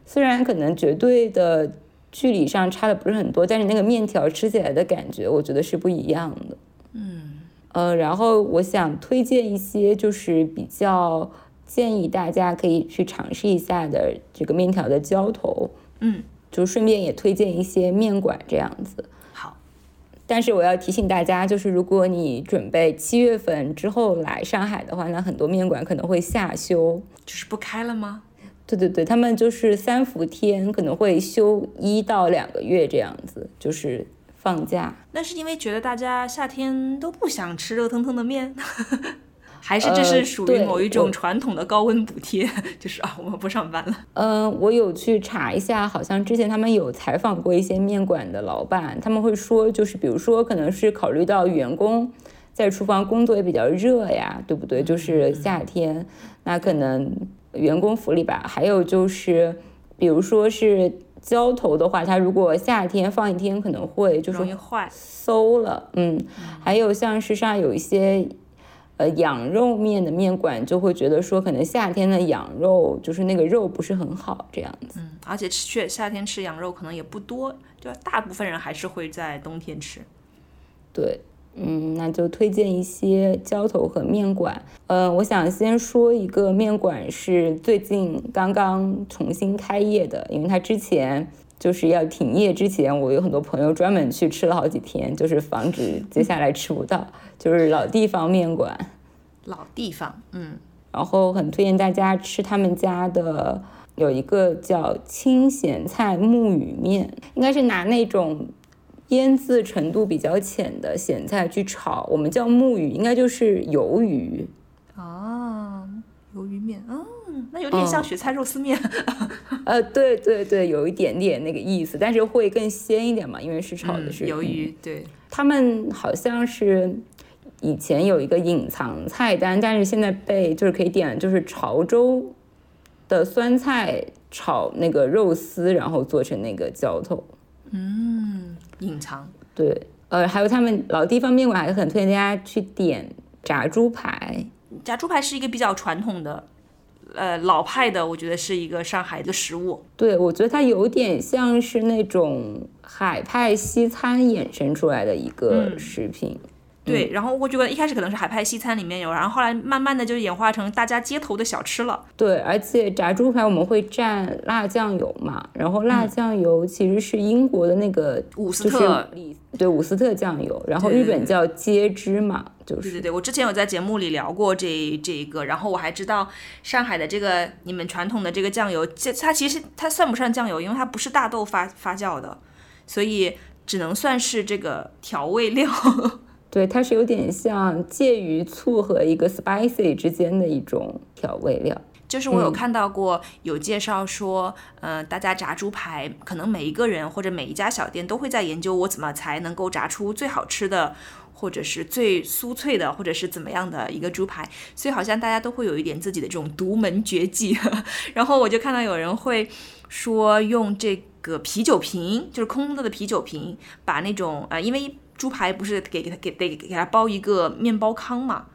虽然可能绝对的距离上差的不是很多，但是那个面条吃起来的感觉，我觉得是不一样的。嗯，呃，然后我想推荐一些，就是比较建议大家可以去尝试一下的这个面条的浇头。嗯。就顺便也推荐一些面馆这样子。好，但是我要提醒大家，就是如果你准备七月份之后来上海的话，那很多面馆可能会下休，就是不开了吗？对对对，他们就是三伏天可能会休一到两个月这样子，就是放假。那是因为觉得大家夏天都不想吃热腾腾的面。还是这是属于某一种传统的高温补贴，就是啊，我们不上班了。嗯，我有去查一下，好像之前他们有采访过一些面馆的老板，他们会说，就是比如说，可能是考虑到员工在厨房工作也比较热呀，对不对？就是夏天，那可能员工福利吧。还有就是，比如说是浇头的话，它如果夏天放一天，可能会就是容易坏、馊了。嗯，还有像是上有一些。呃，羊肉面的面馆就会觉得说，可能夏天的羊肉就是那个肉不是很好这样子。嗯，而且吃夏天吃羊肉可能也不多，就大部分人还是会在冬天吃。对，嗯，那就推荐一些浇头和面馆。嗯，我想先说一个面馆是最近刚刚重新开业的，因为它之前就是要停业之前，我有很多朋友专门去吃了好几天，就是防止接下来吃不到。就是老地方面馆，老地方，嗯，然后很推荐大家吃他们家的，有一个叫清咸菜木鱼面，应该是拿那种腌渍程度比较浅的咸菜去炒，我们叫木鱼，应该就是鱿鱼。啊，鱿鱼面，嗯，那有点像雪菜肉丝面。呃，对对对，有一点点那个意思，但是会更鲜一点嘛，因为是炒的是鱿鱼。对，他们好像是。以前有一个隐藏菜单，但是现在被就是可以点，就是潮州的酸菜炒那个肉丝，然后做成那个浇头。嗯，隐藏。对，呃，还有他们老地方面馆还是很推荐大家去点炸猪排。炸猪排是一个比较传统的，呃，老派的，我觉得是一个上海的食物。对，我觉得它有点像是那种海派西餐衍生出来的一个食品。对，然后我觉得一开始可能是海派西餐里面有，然后后来慢慢的就演化成大家街头的小吃了。对，而且炸猪排我们会蘸辣酱油嘛，然后辣酱油其实是英国的那个伍斯特，对伍斯特酱油，然后日本叫椰汁嘛，就是。对对对，我之前有在节目里聊过这这一个，然后我还知道上海的这个你们传统的这个酱油，这它其实它算不上酱油，因为它不是大豆发发酵的，所以只能算是这个调味料。对，它是有点像介于醋和一个 spicy 之间的一种调味料。就是我有看到过有介绍说，嗯，大家炸猪排，可能每一个人或者每一家小店都会在研究我怎么才能够炸出最好吃的，或者是最酥脆的，或者是怎么样的一个猪排。所以好像大家都会有一点自己的这种独门绝技。然后我就看到有人会说用这个啤酒瓶，就是空的的啤酒瓶，把那种呃，因为猪排不是给给他给得给他包一个面包糠嘛，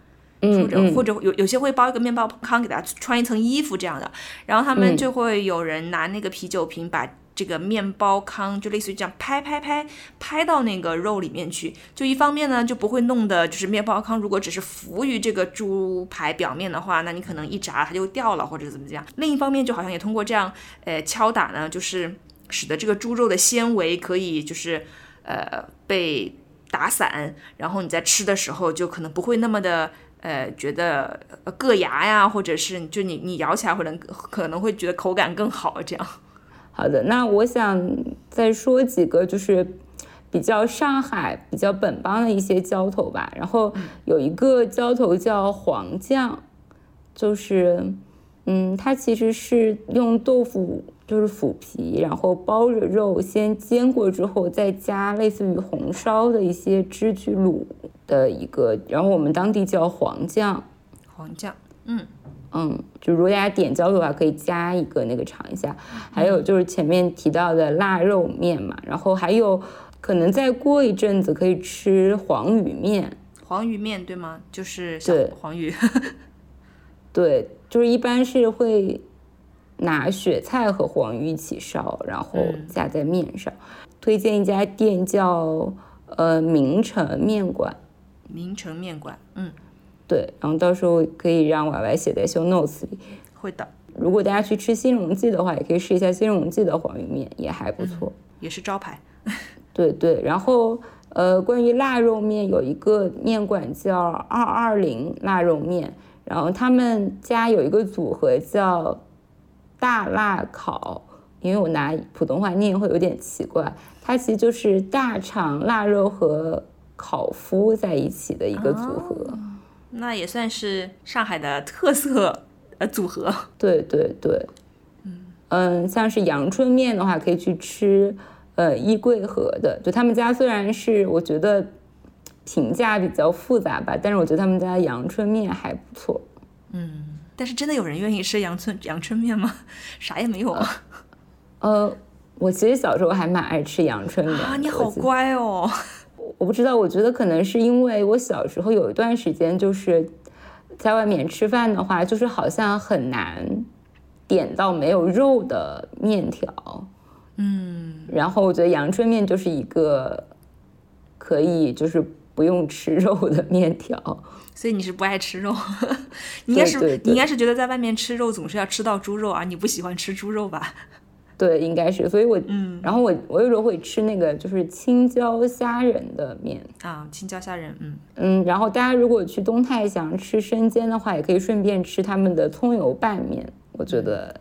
或者或者有有些会包一个面包糠给他穿一层衣服这样的，然后他们就会有人拿那个啤酒瓶把这个面包糠就类似于这样拍拍拍拍到那个肉里面去，就一方面呢就不会弄的就是面包糠如果只是浮于这个猪排表面的话，那你可能一炸它就掉了或者怎么样，另一方面就好像也通过这样呃敲打呢，就是使得这个猪肉的纤维可以就是呃被。打散，然后你在吃的时候就可能不会那么的呃觉得硌牙呀，或者是就你你咬起来可能可能会觉得口感更好这样。好的，那我想再说几个就是比较上海、比较本帮的一些浇头吧。然后有一个浇头叫黄酱，就是嗯，它其实是用豆腐就是腐皮，然后包着肉先煎过之后，再加类似于红烧的一些汁去卤的一个，然后我们当地叫黄酱。黄酱，嗯。嗯，就如果大家点浇的话，可以加一个那个尝一下。还有就是前面提到的腊肉面嘛，然后还有可能再过一阵子可以吃黄鱼面。黄鱼面对吗？就是对黄鱼。对，就是一般是会拿雪菜和黄鱼一起烧，然后加在面上。推荐一家店叫呃名城面馆。名城面馆，嗯。对，然后到时候可以让 Y Y 写在 show notes 里。会的。如果大家去吃新荣记的话，也可以试一下新荣记的黄鱼面，也还不错，也是招牌。对对，然后呃，关于腊肉面，有一个面馆叫二二零腊肉面，然后他们家有一个组合叫大辣烤，因为我拿普通话念会有点奇怪，它其实就是大肠、腊肉和烤麸在一起的一个组合。那也算是上海的特色呃组合。对 对对，嗯嗯，像是阳春面的话，可以去吃呃衣柜和的。就他们家虽然是我觉得评价比较复杂吧，但是我觉得他们家阳春面还不错。嗯，但是真的有人愿意吃阳春阳春面吗？啥也没有啊。呃，我其实小时候还蛮爱吃阳春面啊。你好乖哦。我不知道，我觉得可能是因为我小时候有一段时间就是在外面吃饭的话，就是好像很难点到没有肉的面条，嗯，然后我觉得阳春面就是一个可以就是不用吃肉的面条，所以你是不爱吃肉，你应该是你应该是觉得在外面吃肉总是要吃到猪肉啊，你不喜欢吃猪肉吧？对，应该是，所以我，嗯，然后我我有时候会吃那个就是青椒虾仁的面。啊，青椒虾仁，嗯。嗯，然后大家如果去东泰祥吃生煎的话，也可以顺便吃他们的葱油拌面，我觉得，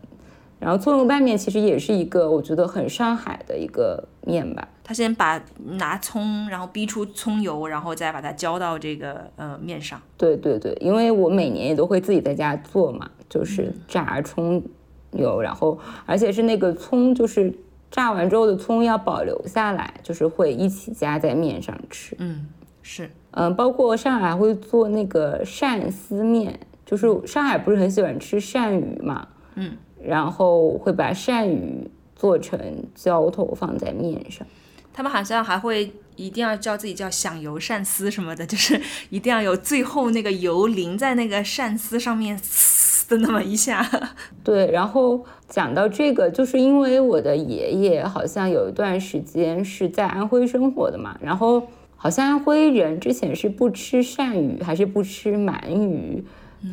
然后葱油拌面其实也是一个我觉得很上海的一个面吧，他先把拿葱，然后逼出葱油，然后再把它浇到这个呃面上，对对对，因为我每年也都会自己在家做嘛，就是炸葱。油，然后而且是那个葱，就是炸完之后的葱要保留下来，就是会一起加在面上吃。嗯，是，嗯，包括上海会做那个鳝丝面，就是上海不是很喜欢吃鳝鱼嘛，嗯，然后会把鳝鱼做成浇头放在面上。他们好像还会一定要叫自己叫响油鳝丝什么的，就是一定要有最后那个油淋在那个鳝丝上面。的那么一下，对，然后讲到这个，就是因为我的爷爷好像有一段时间是在安徽生活的嘛，然后好像安徽人之前是不吃鳝鱼，还是不吃鳗鱼，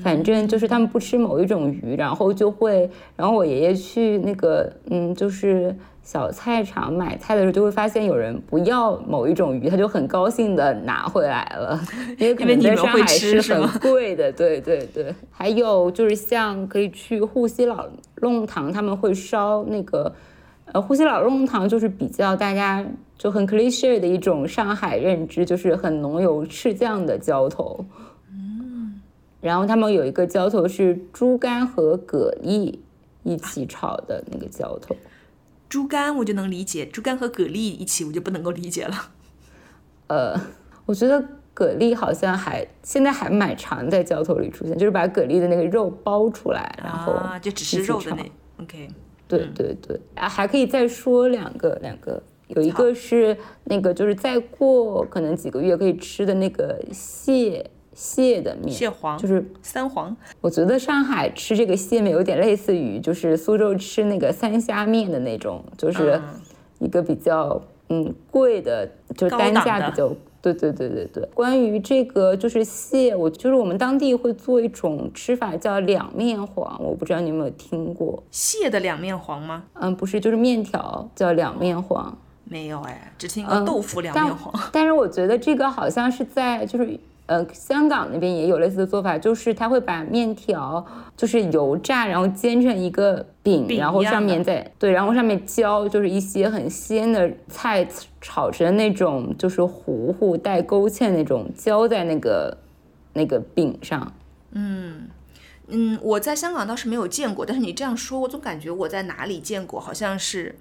反正就是他们不吃某一种鱼，然后就会，然后我爷爷去那个，嗯，就是。小菜场买菜的时候，就会发现有人不要某一种鱼，他就很高兴的拿回来了，因为可能在上海是很贵的。对对对，还有就是像可以去沪西老弄堂，他们会烧那个，呃，沪西老弄堂就是比较大家就很 cliche 的一种上海认知，就是很浓油赤酱的浇头。嗯，然后他们有一个浇头是猪肝和蛤蜊一起炒的那个浇头。猪肝我就能理解，猪肝和蛤蜊一起我就不能够理解了。呃，我觉得蛤蜊好像还现在还蛮常在浇头里出现，就是把蛤蜊的那个肉剥出来，然后就只是肉的那。OK，对对对，啊，还可以再说两个两个，有一个是那个就是再过可能几个月可以吃的那个蟹。蟹的面，蟹黄就是三黄。我觉得上海吃这个蟹面有点类似于就是苏州吃那个三虾面的那种，就是一个比较嗯贵的，就单价比较。对对对对对。关于这个就是蟹，我就是我们当地会做一种吃法叫两面黄，我不知道你有没有听过蟹的两面黄吗？嗯，不是，就是面条叫两面黄。没有哎，只听过豆腐两面黄。但是我觉得这个好像是在就是。呃，香港那边也有类似的做法，就是他会把面条就是油炸，然后煎成一个饼，然后上面再对，然后上面浇就是一些很鲜的菜炒成那种就是糊糊带勾芡那种，浇在那个那个饼上。嗯嗯，我在香港倒是没有见过，但是你这样说，我总感觉我在哪里见过，好像是。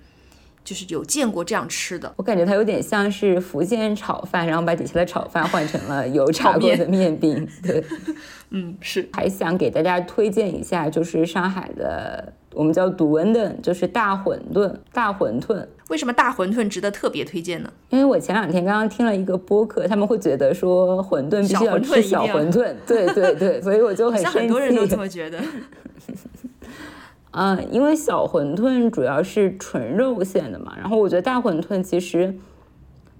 就是有见过这样吃的，我感觉它有点像是福建炒饭，然后把底下的炒饭换成了油炸过的面饼。对，嗯，是。还想给大家推荐一下，就是上海的，我们叫独温的，就是大馄饨。大馄饨为什么大馄饨值得特别推荐呢？因为我前两天刚刚听了一个播客，他们会觉得说馄饨必须要吃小馄饨，对对对，所以我就 很生气。很多人都这么觉得。嗯，因为小馄饨主要是纯肉馅的嘛，然后我觉得大馄饨其实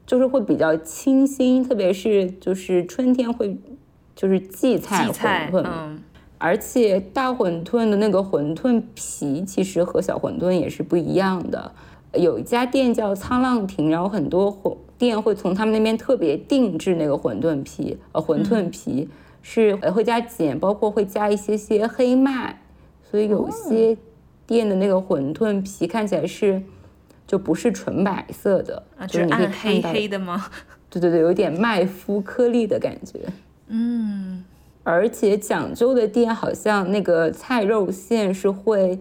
就是会比较清新，特别是就是春天会就是荠菜馄饨，而且大馄饨的那个馄饨皮其实和小馄饨也是不一样的。有一家店叫沧浪亭，然后很多馄店会从他们那边特别定制那个馄饨皮，呃，馄饨皮是会加碱，包括会加一些些黑麦。所以有些店的那个馄饨皮看起来是就不是纯白色的，就是你可以看到黑的吗？对对对，有点麦麸颗粒的感觉。嗯，而且讲究的店好像那个菜肉馅是会，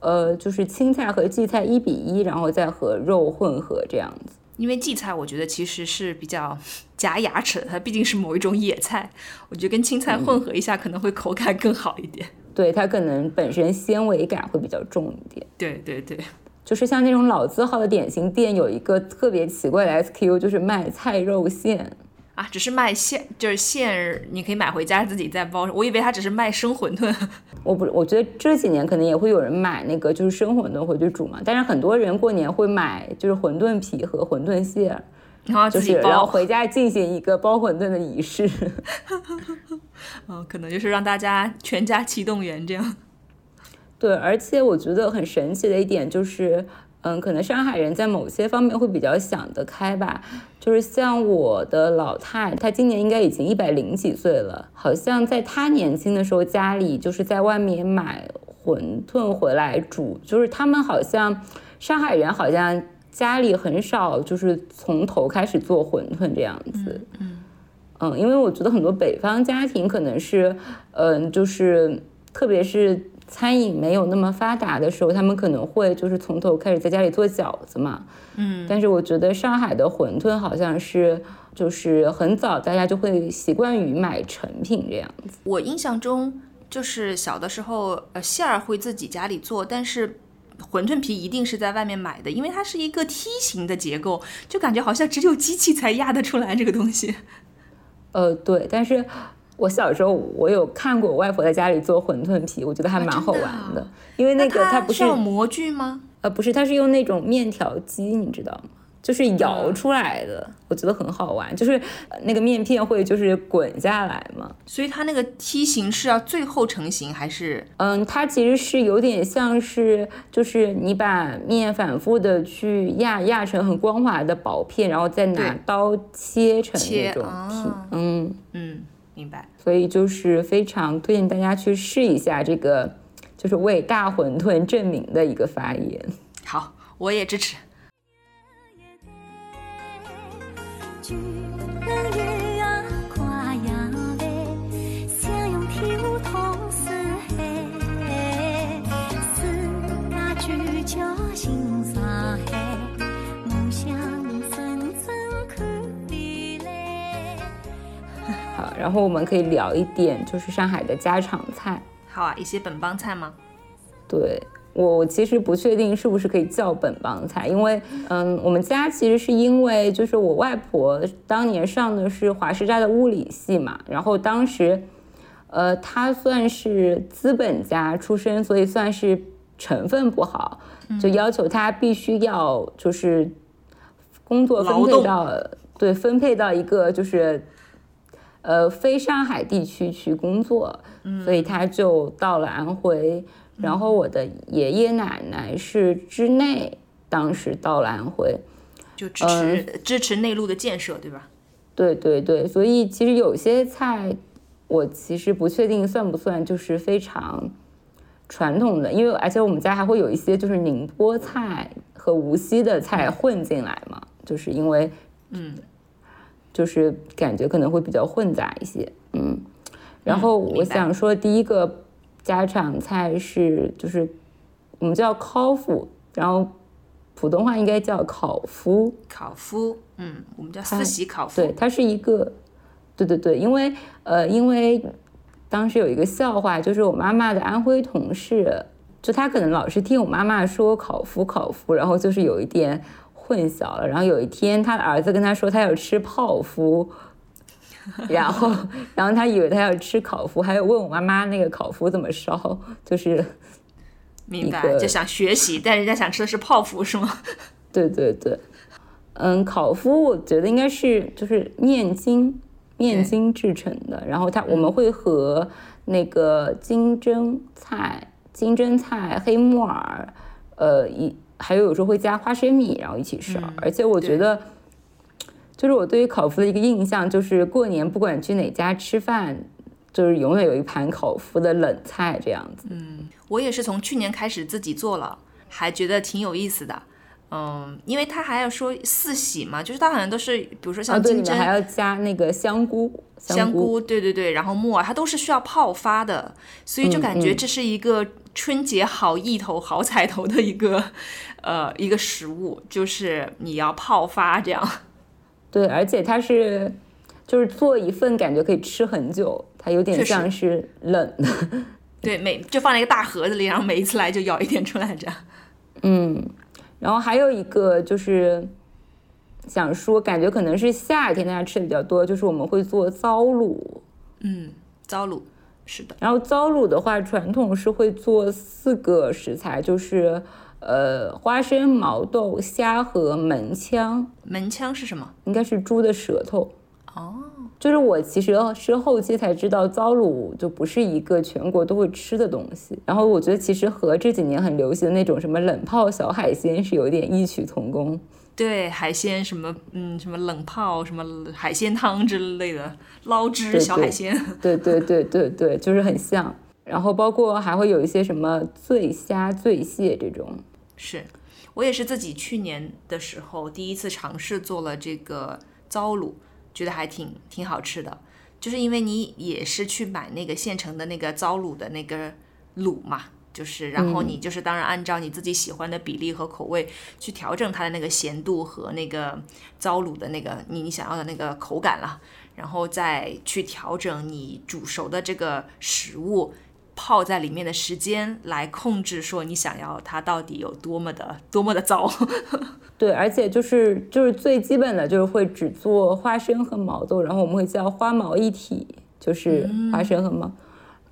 呃，就是青菜和荠菜一比一，然后再和肉混合这样子。因为荠菜我觉得其实是比较夹牙齿的，它毕竟是某一种野菜，我觉得跟青菜混合一下可能会口感更好一点。对它可能本身纤维感会比较重一点。对对对，就是像那种老字号的点心店，有一个特别奇怪的 SKU，就是卖菜肉馅啊，只是卖馅，就是馅，你可以买回家自己再包。我以为它只是卖生馄饨。我不，我觉得这几年可能也会有人买那个就是生馄饨回去煮嘛，但是很多人过年会买就是馄饨皮和馄饨馅。然后就是然后回家进行一个包馄饨的仪式，嗯，可能就是让大家全家齐动员这样。对，而且我觉得很神奇的一点就是，嗯，可能上海人在某些方面会比较想得开吧。就是像我的老太，她今年应该已经一百零几岁了，好像在她年轻的时候，家里就是在外面买馄饨回来煮，就是他们好像上海人好像。家里很少就是从头开始做馄饨这样子，嗯嗯，因为我觉得很多北方家庭可能是，嗯，就是特别是餐饮没有那么发达的时候，他们可能会就是从头开始在家里做饺子嘛，嗯，但是我觉得上海的馄饨好像是就是很早大家就会习惯于买成品这样子。我印象中就是小的时候，呃，馅儿会自己家里做，但是。馄饨皮一定是在外面买的，因为它是一个梯形的结构，就感觉好像只有机器才压得出来这个东西。呃，对，但是我小时候我有看过我外婆在家里做馄饨皮，我觉得还蛮好玩的，因为那个它不是模具吗？呃，不是，它是用那种面条机，你知道吗？就是摇出来的，我觉得很好玩。就是那个面片会就是滚下来嘛，所以它那个梯形是要最后成型还是？嗯，它其实是有点像是，就是你把面反复的去压压成很光滑的薄片，然后再拿刀切成那种皮。嗯嗯，明白。所以就是非常推荐大家去试一下这个，就是为大馄饨证明的一个发言。好，我也支持。好，然后我们可以聊一点，就是上海的家常菜。好啊，一些本帮菜吗？对。我其实不确定是不是可以叫本帮菜，因为，嗯，我们家其实是因为就是我外婆当年上的是华师大的物理系嘛，然后当时，呃，她算是资本家出身，所以算是成分不好，就要求她必须要就是工作分配到对分配到一个就是呃非上海地区去工作，所以她就到了安徽。然后我的爷爷奶奶是之内，当时到了安徽，就支持支持内陆的建设，对吧？对对对，所以其实有些菜，我其实不确定算不算就是非常传统的，因为而且我们家还会有一些就是宁波菜和无锡的菜混进来嘛，就是因为嗯，就是感觉可能会比较混杂一些，嗯。然后我想说，第一个家常菜是就是我们叫烤麸，然后普通话应该叫烤麸，烤麸，嗯，我们叫四喜烤麸。对，它是一个，对对对，因为呃，因为当时有一个笑话，就是我妈妈的安徽同事，就她可能老是听我妈妈说烤麸烤麸，然后就是有一点混淆了。然后有一天，她的儿子跟她说他要吃泡麸。然后，然后他以为他要吃烤麸，还有问我妈妈那个烤麸怎么烧，就是明白，就想学习，但人家想吃的是泡芙，是吗？对对对，嗯，烤麸我觉得应该是就是面筋面筋制成的，然后它我们会和那个金针菜、金针菜、黑木耳，呃一还有有时候会加花生米，然后一起烧，嗯而且我觉得。就是我对于烤麸的一个印象，就是过年不管去哪家吃饭，就是永远有一盘烤麸的冷菜这样子。嗯我也是从去年开始自己做了，还觉得挺有意思的。嗯，因为他还要说四喜嘛，就是他好像都是，比如说像金针、面还要加那个香菇，香菇，菇，对对对，然后木耳，它都是需要泡发的，所以就感觉嗯这是一个春节好意头、好彩头的一个呃一个食物，就是你要泡发这样。对，而且它是就是做一份，感觉可以吃很久，它有点像是冷的。对，每就放在一个大盒子里，然后每一次来就舀一点出来这样。嗯，然后还有一个就是想说，感觉可能是夏天大家吃的比较多，就是我们会做糟卤。嗯，糟卤是的，然后糟卤的话，传统是会做四个食材，就是呃花生、毛豆、虾和门腔，门腔是什么？应该是猪的舌头。哦，就是我其实是后期才知道，糟卤就不是一个全国都会吃的东西。然后我觉得其实和这几年很流行的那种什么冷泡小海鲜是有点异曲同工。对，海鲜什么，嗯，什么冷泡，什么海鲜汤之类的，捞汁小海鲜。对对对对对，就是很像。然后包括还会有一些什么醉虾、醉蟹这种。是我也是自己去年的时候第一次尝试做了这个糟卤，觉得还挺挺好吃的。就是因为你也是去买那个现成的那个糟卤的那个卤嘛，就是然后你就是当然按照你自己喜欢的比例和口味去调整它的那个咸度和那个糟卤的那个你你想要的那个口感了，然后再去调整你煮熟的这个食物。泡在里面的时间来控制，说你想要它到底有多么的多么的糟。对，而且就是就是最基本的就是会只做花生和毛豆，然后我们会叫花毛一体，就是花生和毛。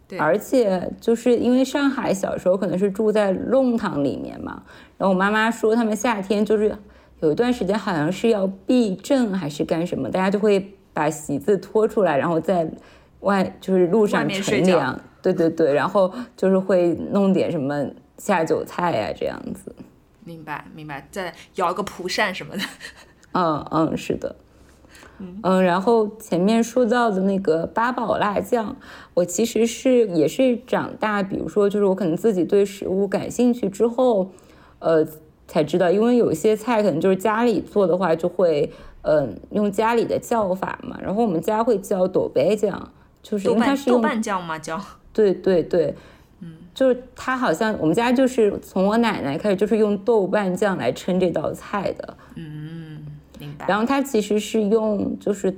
对而且就是因为上海小时候可能是住在弄堂里面嘛，然后我妈妈说他们夏天就是有一段时间好像是要避震还是干什么，大家就会把席子拖出来，然后在外就是路上乘凉。对对对，然后就是会弄点什么下酒菜呀、这样子。明白明白，再摇一个蒲扇什么的。嗯嗯，是的。嗯，然后前面说到的那个八宝辣酱，我其实是也是长大，比如说就是我可能自己对食物感兴趣之后，呃，才知道，因为有些菜可能就是家里做的话，就会嗯、用家里的叫法嘛，然后我们家会叫豆瓣酱，就是豆瓣豆因为它是用瓣酱吗？叫对对对，嗯，就是它好像我们家就是从我奶奶开始就是用豆瓣酱来称这道菜的，嗯明白。然后它其实是用就是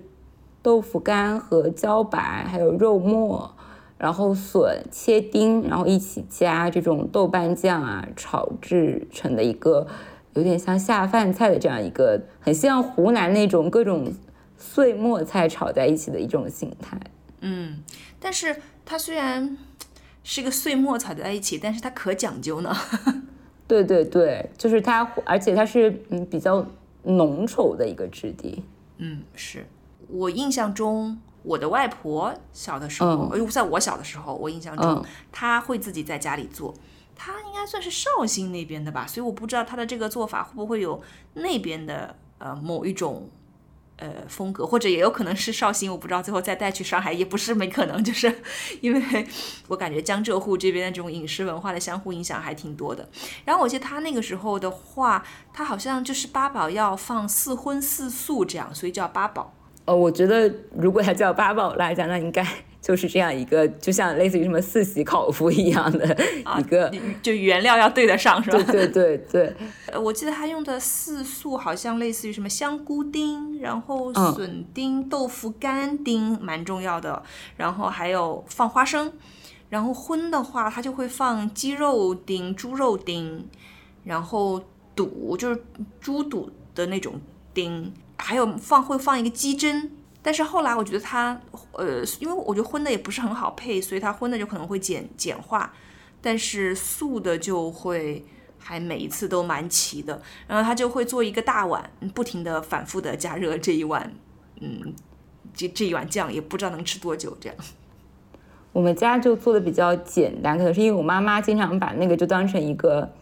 豆腐干和茭白，还有肉末，然后笋切丁，然后一起加这种豆瓣酱啊炒制成的一个有点像下饭菜的这样一个，很像湖南那种各种碎末菜炒在一起的一种形态。嗯，但是它虽然是个碎末炒在一起，但是它可讲究呢。对对对，就是它，而且它是嗯比较浓稠的一个质地。嗯，是我印象中，我的外婆小的时候，呃在我小的时候，我印象中、嗯她会自己在家里做。她应该算是绍兴那边的吧，所以我不知道她的这个做法会不会有那边的呃某一种呃风格，或者也有可能是绍兴，我不知道，最后再带去上海也不是没可能，就是因为我感觉江浙沪这边的这种饮食文化的相互影响还挺多的。然后我记得他那个时候的话，他好像就是八宝要放四荤四素这样，所以叫八宝。呃，我觉得如果他叫八宝来讲，那应该就是这样一个，就像类似于什么四喜烤麸一样的一个，就原料要对得上，是吧？对对对对。呃，我记得他用的四素好像类似于什么香菇丁，然后笋丁、豆腐干丁，蛮重要的。然后还有放花生。然后荤的话，他就会放鸡肉丁、猪肉丁，然后肚就是猪肚的那种丁。还有放会放一个鸡胗，但是后来我觉得它，呃，因为我觉得荤的也不是很好配，所以它荤的就可能会简简化，但是素的就会还每一次都蛮齐的。然后他就会做一个大碗，不停的反复的加热这一碗，嗯，这这一碗酱也不知道能吃多久这样。我们家就做的比较简单，可能是因为我妈妈经常把那个就当成一个。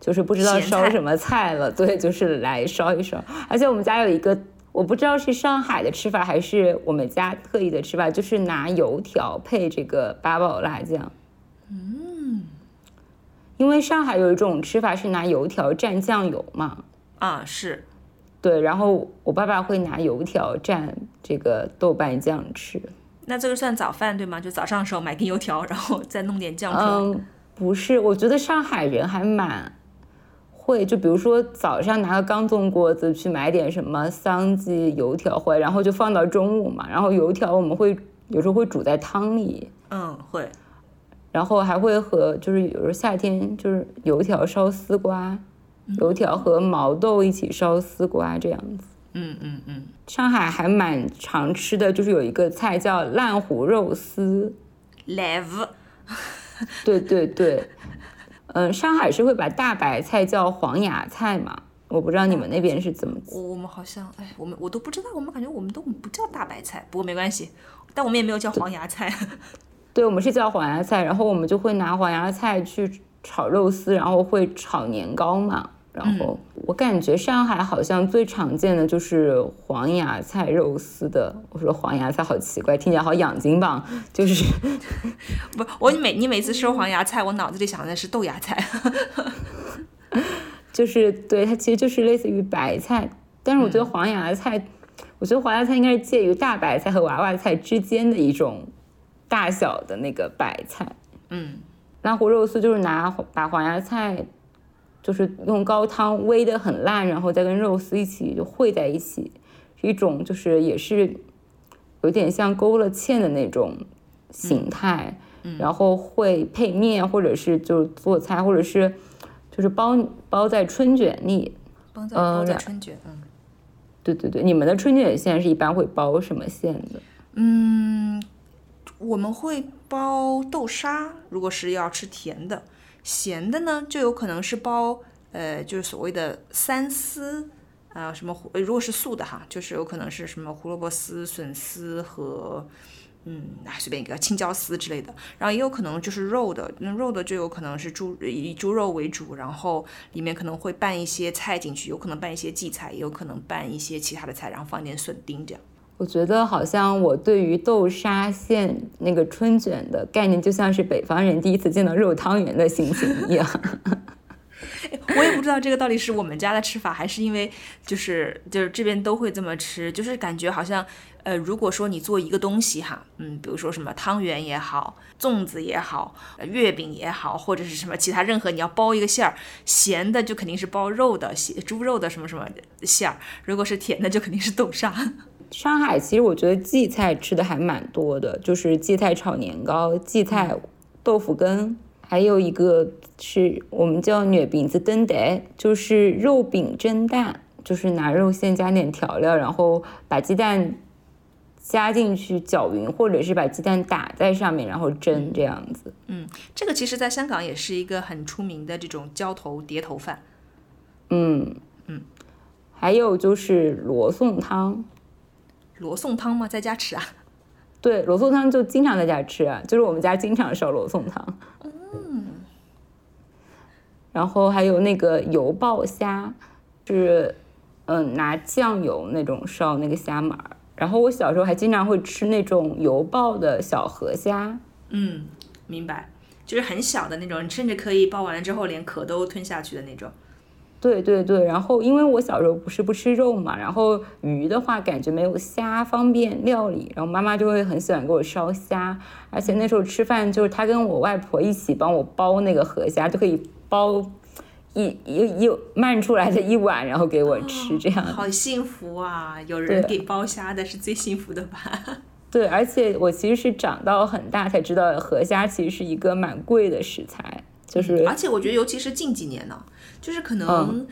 就是不知道烧什么菜了，对，就是来烧一烧。而且我们家有一个，我不知道是上海的吃法还是我们家特意的吃法，就是拿油条配这个八宝辣酱。嗯，因为上海有一种吃法是拿油条蘸酱油嘛。啊，是。对，然后我爸爸会拿油条蘸这个豆瓣酱吃。那这个算早饭对吗？就早上的时候买根油条，然后再弄点酱嗯，不是，我觉得上海人还蛮。会就比如说早上拿个钢粽锅子去买点什么桑寄油条回来，然后就放到中午嘛。然后油条我们会有时候会煮在汤里，嗯会，然后还会和就是有时候夏天就是油条烧丝瓜，油条和毛豆一起烧丝瓜这样子。嗯嗯嗯，上海还蛮常吃的，就是有一个菜叫烂糊肉丝，live，对对对。嗯，上海是会把大白菜叫黄芽菜嘛？我不知道你们那边是怎么。我我们好像，哎，我们我都不知道，我们感觉我们都不叫大白菜，不过没关系，但我们也没有叫黄芽菜。对，我们是叫黄芽菜，然后我们就会拿黄芽菜去炒肉丝，然后会炒年糕嘛。然后我感觉上海好像最常见的就是黄芽菜肉丝的。我说黄芽菜好奇怪，听起来好养精吧？就是 不，我每你每次说黄芽菜，我脑子里想的是豆芽菜。就是对它其实就是类似于白菜，但是我觉得黄芽菜，我觉得黄芽菜应该是介于大白菜和娃娃菜之间的一种大小的那个白菜。嗯，那胡肉丝就是拿把黄芽菜。就是用高汤煨的很烂，然后再跟肉丝一起就烩在一起，是一种就是也是有点像勾了芡的那种形态，然后会配面或者是就是做菜，或者是就是包包在春卷里，包在包在春卷，嗯，对对对，你们的春卷馅是一般会包什么馅的？嗯，我们会包豆沙，如果是要吃甜的。咸的呢，就有可能是包，呃，就是所谓的三丝，啊，什么胡，如果是素的哈，就是有可能是什么胡萝卜丝、笋丝和，嗯，随便一个青椒丝之类的。然后也有可能就是肉的，那肉的就有可能是猪以猪肉为主，然后里面可能会拌一些菜进去，有可能拌一些荠菜，也有可能拌一些其他的菜，然后放一点笋丁这样。我觉得好像我对于豆沙馅那个春卷的概念，就像是北方人第一次见到肉汤圆的心情一样。我也不知道这个到底是我们家的吃法，还是因为就是就是这边都会这么吃，就是感觉好像呃，如果说你做一个东西哈，嗯，比如说什么汤圆也好，粽子也好，月饼也好，或者是什么其他任何你要包一个馅儿，咸的就肯定是包肉的，猪肉的什么什么馅儿；如果是甜的，就肯定是豆沙。上海其实我觉得荠菜吃的还蛮多的，就是荠菜炒年糕、荠菜豆腐羹，还有一个是我们叫月饼子蒸蛋，就是肉饼蒸蛋，就是拿肉馅加点调料，然后把鸡蛋加进去搅匀，或者是把鸡蛋打在上面，然后蒸这样子。嗯，这个其实在香港也是一个很出名的这种浇头碟头饭。嗯嗯，还有就是罗宋汤。罗宋汤吗？在家吃啊？对，罗宋汤就经常在家吃啊，就是我们家经常烧罗宋汤。嗯。然后还有那个油爆虾，是嗯，拿酱油那种烧那个虾码儿。然后我小时候还经常会吃那种油爆的小河虾。嗯，明白，就是很小的那种，甚至可以爆完了之后连壳都吞下去的那种。对对对，然后因为我小时候不是不吃肉嘛，然后鱼的话感觉没有虾方便料理，然后妈妈就会很喜欢给我烧虾，而且那时候吃饭就是她跟我外婆一起帮我剥那个河虾，就可以剥一一一慢出来的一碗，然后给我吃，这样。好幸福啊！有人给剥虾的是最幸福的吧？对，而且我其实是长到很大才知道河虾其实是一个蛮贵的食材，就是而且我觉得尤其是近几年呢。就是可能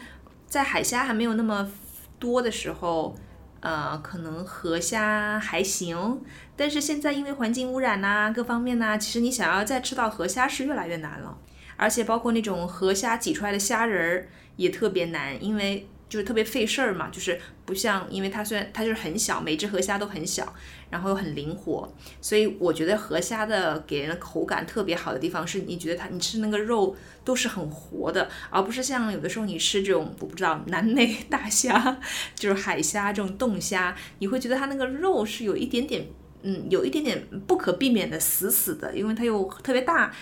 在海虾还没有那么多的时候，呃，可能河虾还行。但是现在因为环境污染呐，各方面呐，其实你想要再吃到河虾是越来越难了。而且包括那种河虾挤出来的虾仁儿也特别难，因为。就是特别费事儿嘛，就是不像，因为它虽然它就是很小，每只河虾都很小，然后又很灵活，所以我觉得河虾的给人的口感特别好的地方是，你觉得它你吃那个肉都是很活的，而不是像有的时候你吃这种我不知道南美大虾，就是海虾这种冻虾，你会觉得它那个肉是有一点点，嗯，有一点点不可避免的死死的，因为它又特别大。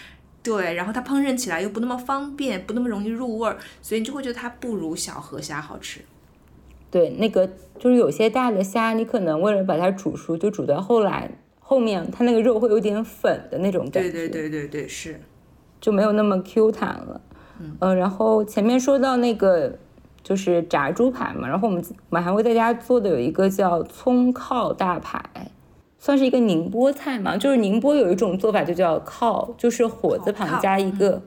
对，然后它烹饪起来又不那么方便，不那么容易入味儿，所以你就会觉得它不如小河虾好吃。对，那个就是有些大的虾，你可能为了把它煮熟，就煮到后来后面，它那个肉会有点粉的那种感觉。对对对对对，是，就没有那么 Q 弹了。嗯，然后前面说到那个就是炸猪排嘛，然后我们我们还会在家做的有一个叫葱靠大排。算是一个宁波菜嘛，就是宁波有一种做法就叫靠，就是火字旁加一个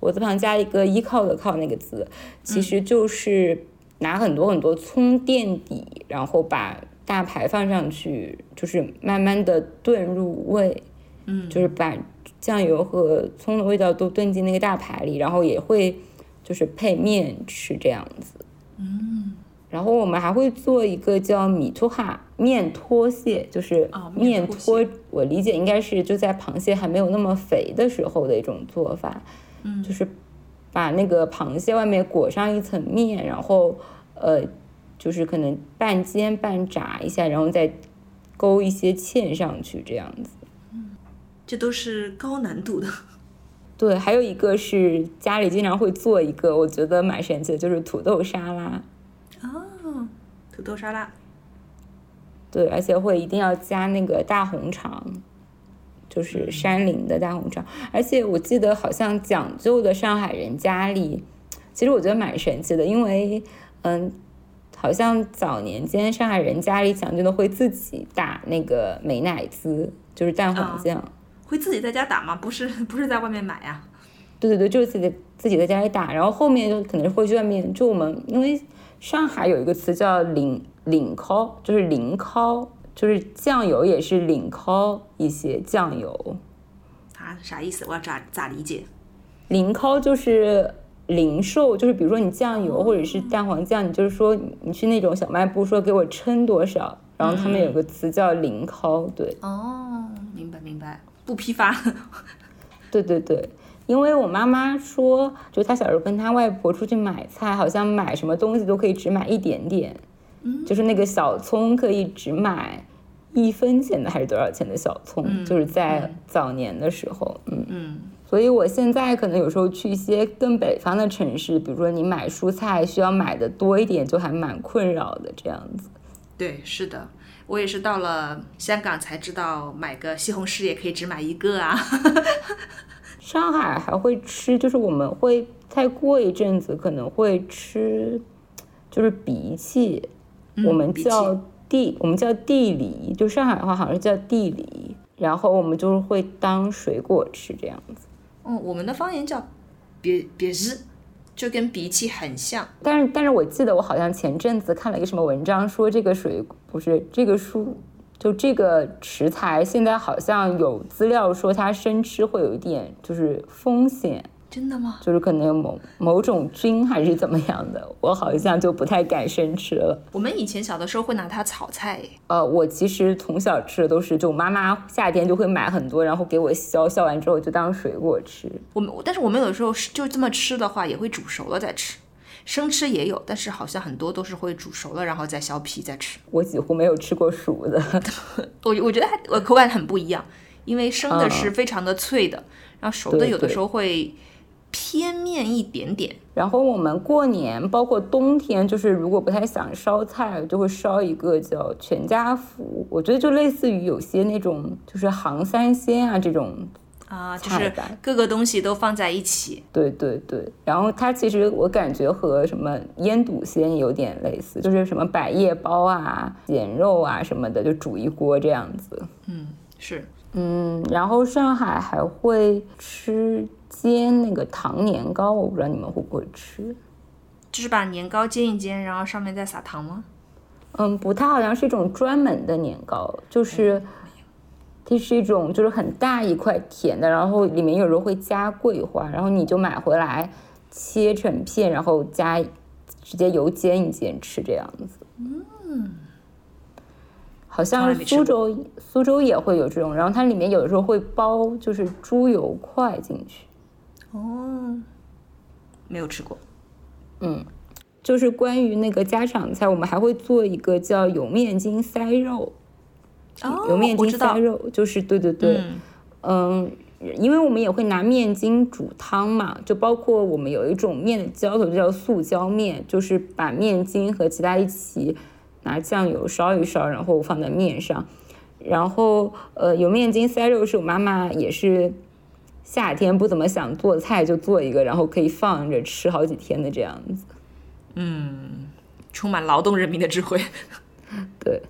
火字旁加一个依靠的靠那个字，其实就是拿很多很多葱垫底，然后把大排放上去，就是慢慢的炖入味，嗯，就是把酱油和葱的味道都炖进那个大排里，然后也会就是配面吃这样子，嗯。然后我们还会做一个叫米托哈面托蟹，就是面托。我理解应该是就在螃蟹还没有那么肥的时候的一种做法，嗯，就是把那个螃蟹外面裹上一层面，然后呃，就是可能半煎半炸一下，然后再勾一些芡上去，这样子。嗯，这都是高难度的。对，还有一个是家里经常会做一个，我觉得蛮神奇的，就是土豆沙拉。哦，土豆沙拉，对，而且会一定要加那个大红肠，就是山林的大红肠。而且我记得好像讲究的上海人家里，其实我觉得蛮神奇的，因为嗯，好像早年间上海人家里讲究的会自己打那个美乃滋，就是蛋黄酱，会自己在家打吗？不是，不是在外面买呀？对对对，就是自己自己在家里打，然后后面就可能会去外面，就我们因为。上海有一个词叫“领领烤”，就是零烤，就是酱油也是领烤一些酱油。啊，啥意思？我要咋咋理解？零烤就是零售，就是比如说你酱油或者是蛋黄酱，你就是说你去那种小卖部说给我称多少，然后他们有个词叫零烤，对。哦，明白明白，不批发。对 对对。因为我妈妈说，就她小时候跟她外婆出去买菜，好像买什么东西都可以只买一点点，嗯，就是那个小葱可以只买一分钱的还是多少钱的小葱，就是在早年的时候，嗯。嗯，所以我现在可能有时候去一些更北方的城市，比如说你买蔬菜需要买的多一点，就还蛮困扰的这样子。对，是的，我也是到了香港才知道买个西红柿也可以只买一个啊。上海还会吃，就是我们会再过一阵子可能会吃，就是荸荠，我们叫地，我们叫地梨，就上海的话好像是叫地梨，然后我们就是会当水果吃这样子。嗯，我们的方言叫别别日，就跟荸荠很像。但是但是我记得我好像前阵子看了一个什么文章，说这个水不是这个树。就这个食材，现在好像有资料说它生吃会有一点就是风险，真的吗？就是可能有某某种菌还是怎么样的，我好像就不太敢生吃了。我们以前小的时候会拿它炒菜。呃，我其实从小吃的都是，就妈妈夏天就会买很多，然后给我削，削完之后就当水果吃。我们，但是我们有的时候是就这么吃的话，也会煮熟了再吃。生吃也有，但是好像很多都是会煮熟了，然后再削皮再吃。我几乎没有吃过熟的，我我觉得还我口感很不一样，因为生的是非常的脆的，然后熟的有的时候会偏面一点点。然后我们过年包括冬天，就是如果不太想烧菜，就会烧一个叫全家福。我觉得就类似于有些那种就是杭三鲜啊这种。啊，就是各个东西都放在一起。对对对，然后它其实我感觉和什么腌笃鲜有点类似，就是什么百叶包啊、咸肉啊什么的，就煮一锅这样子。嗯，是。嗯，然后上海还会吃煎那个糖年糕，我不知道你们会不会吃。就是把年糕煎一煎，然后上面再撒糖吗？嗯，不，它好像是一种专门的年糕，就是。它是一种就是很大一块甜的，然后里面有时候会加桂花，然后你就买回来切成片，然后加直接油煎一煎吃这样子。嗯，好像苏州苏州也会有这种，然后它里面有的时候会包就是猪油块进去。哦，没有吃过。嗯，就是关于那个家常菜，我们还会做一个叫油面筋塞肉。有面筋塞肉，就是对对对，嗯，因为我们也会拿面筋煮汤嘛，就包括我们有一种面的浇头，就叫素浇面，就是把面筋和其他一起拿酱油烧一烧，然后放在面上。然后，呃，有面筋塞肉是我妈妈也是夏天不怎么想做菜就做一个，然后可以放着吃好几天的这样子。嗯，充满劳动人民的智慧。对。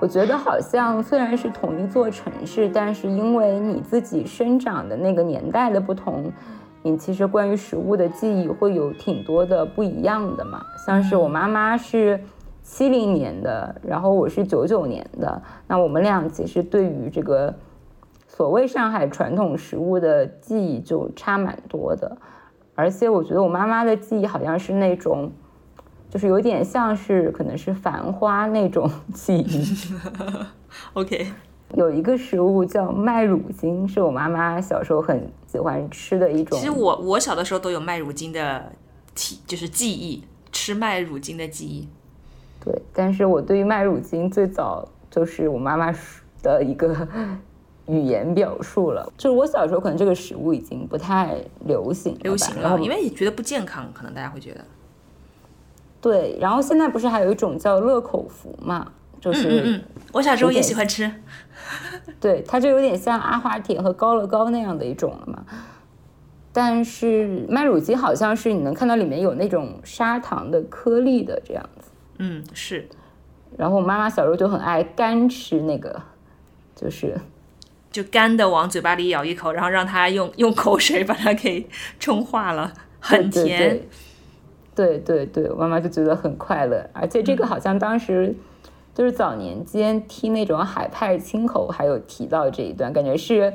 我觉得好像虽然是同一座城市，但是因为你自己生长的那个年代的不同，你其实关于食物的记忆会有挺多的不一样的嘛。像是我妈妈是七零年的，然后我是九九年的，那我们俩其实对于这个所谓上海传统食物的记忆就差蛮多的。而且我觉得我妈妈的记忆好像是那种。就是有点像是可能是繁花那种 记忆。OK，有一个食物叫麦乳精，是我妈妈小时候很喜欢吃的一种。其实我我小的时候都有麦乳精的体，就是记忆，吃麦乳精的记忆。对，但是我对于麦乳精最早就是我妈妈的一个语言表述了。就是我小时候可能这个食物已经不太流行，流行了，因为你觉得不健康，可能大家会觉得。对，然后现在不是还有一种叫乐口福嘛？就是，我小时候也喜欢吃。对，它就有点像阿华田和高乐高那样的一种了嘛。但是麦乳精好像是你能看到里面有那种砂糖的颗粒的这样子。嗯，是。然后我妈妈小时候就很爱干吃那个，就是就干的往嘴巴里咬一口，然后让它用用口水把它给冲化了，很甜。对对对，妈妈就觉得很快乐，而且这个好像当时就是早年间听那种海派清口，还有提到这一段，感觉是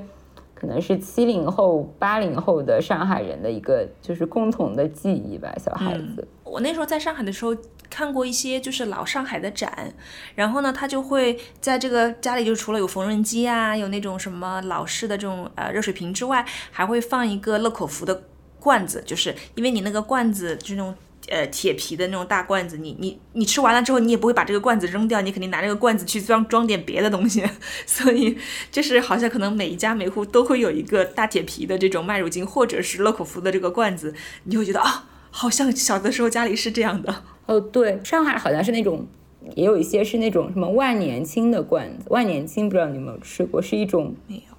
可能是七零后、八零后的上海人的一个就是共同的记忆吧，小孩子。我那时候在上海的时候看过一些就是老上海的展，然后呢，他就会在这个家里就除了有缝纫机啊，有那种什么老式的这种呃热水瓶之外，还会放一个乐口福的罐子，就是因为你那个罐子这种。呃，铁皮的那种大罐子，你你你吃完了之后，你也不会把这个罐子扔掉，你肯定拿这个罐子去装装点别的东西。所以就是好像可能每一家每户都会有一个大铁皮的这种麦乳精或者是乐口福的这个罐子，你会觉得啊，好像小的时候家里是这样的。哦，对，上海好像是那种，也有一些是那种什么万年青的罐子，万年青不知道你有没有吃过，是一种没有，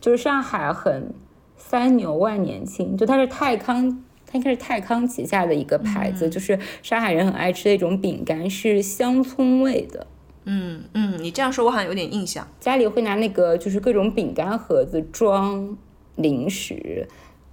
就是上海很三牛万年青，就它是泰康。它应该是泰康旗下的一个牌子，就是上海人很爱吃的一种饼干，是香葱味的。嗯嗯，你这样说，我好像有点印象。家里会拿那个就是各种饼干盒子装零食，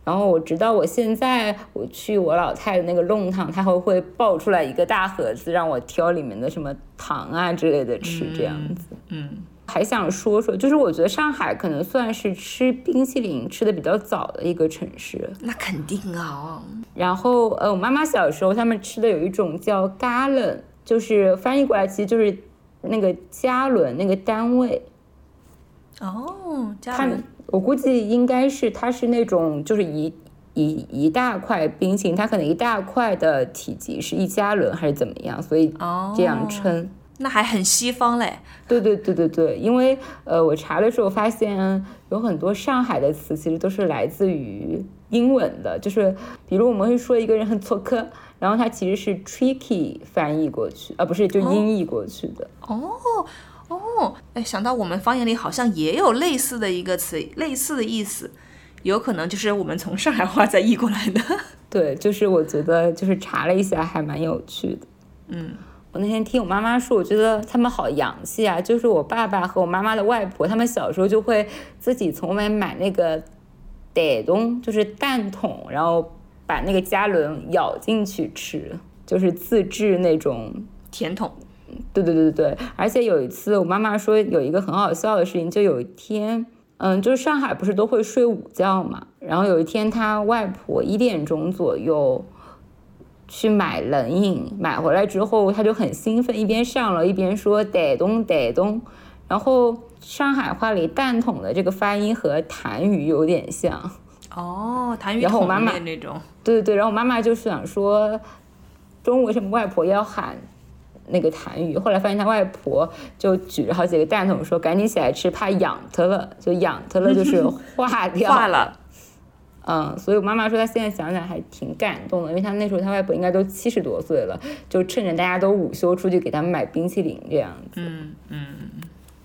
然后我直到我现在我去我老太的那个弄堂，他会会抱出来一个大盒子，让我挑里面的什么糖啊之类的吃，这样子。嗯，还想说说，就是我觉得上海可能算是吃冰淇淋吃的比较早的一个城市。那肯定啊。然后呃，我妈妈小时候他们吃的有一种叫 gallon，就是翻译过来其实就是那个加仑那个单位。哦，加仑。我估计应该是它是那种就是一一一大块冰淇淋，它可能一大块的体积是一加仑还是怎么样，所以这样称。那还很西方嘞，对对对对对，因为呃，我查的时候发现有很多上海的词其实都是来自于英文的，就是比如我们会说一个人很错客，然后它其实是 tricky 翻译过去，啊不是就音译过去的。哦哦，哎，想到我们方言里好像也有类似的一个词，类似的意思，有可能就是我们从上海话再译过来的。对，就是我觉得就是查了一下，还蛮有趣的。嗯。我那天听我妈妈说，我觉得他们好洋气啊！就是我爸爸和我妈妈的外婆，他们小时候就会自己从外面买那个袋东，就是蛋筒，然后把那个加仑舀进去吃，就是自制那种甜筒。对对对对对！而且有一次，我妈妈说有一个很好笑的事情，就有一天，嗯，就是上海不是都会睡午觉嘛，然后有一天，她外婆一点钟左右。去买冷饮，买回来之后他就很兴奋，一边上楼一边说“得东得东”，然后上海话里“蛋筒”的这个发音和痰盂有点像。哦，痰盂然后我妈妈那种，对对对，然后我妈妈就是想说，中午为什么外婆要喊那个痰盂？后来发现他外婆就举着好几个蛋筒说：“赶紧起来吃，怕痒特了，就痒特了，就是化掉。化了。”嗯，所以我妈妈说她现在想想还挺感动的，因为她那时候她外婆应该都七十多岁了，就趁着大家都午休出去给他们买冰淇淋这样子。嗯嗯，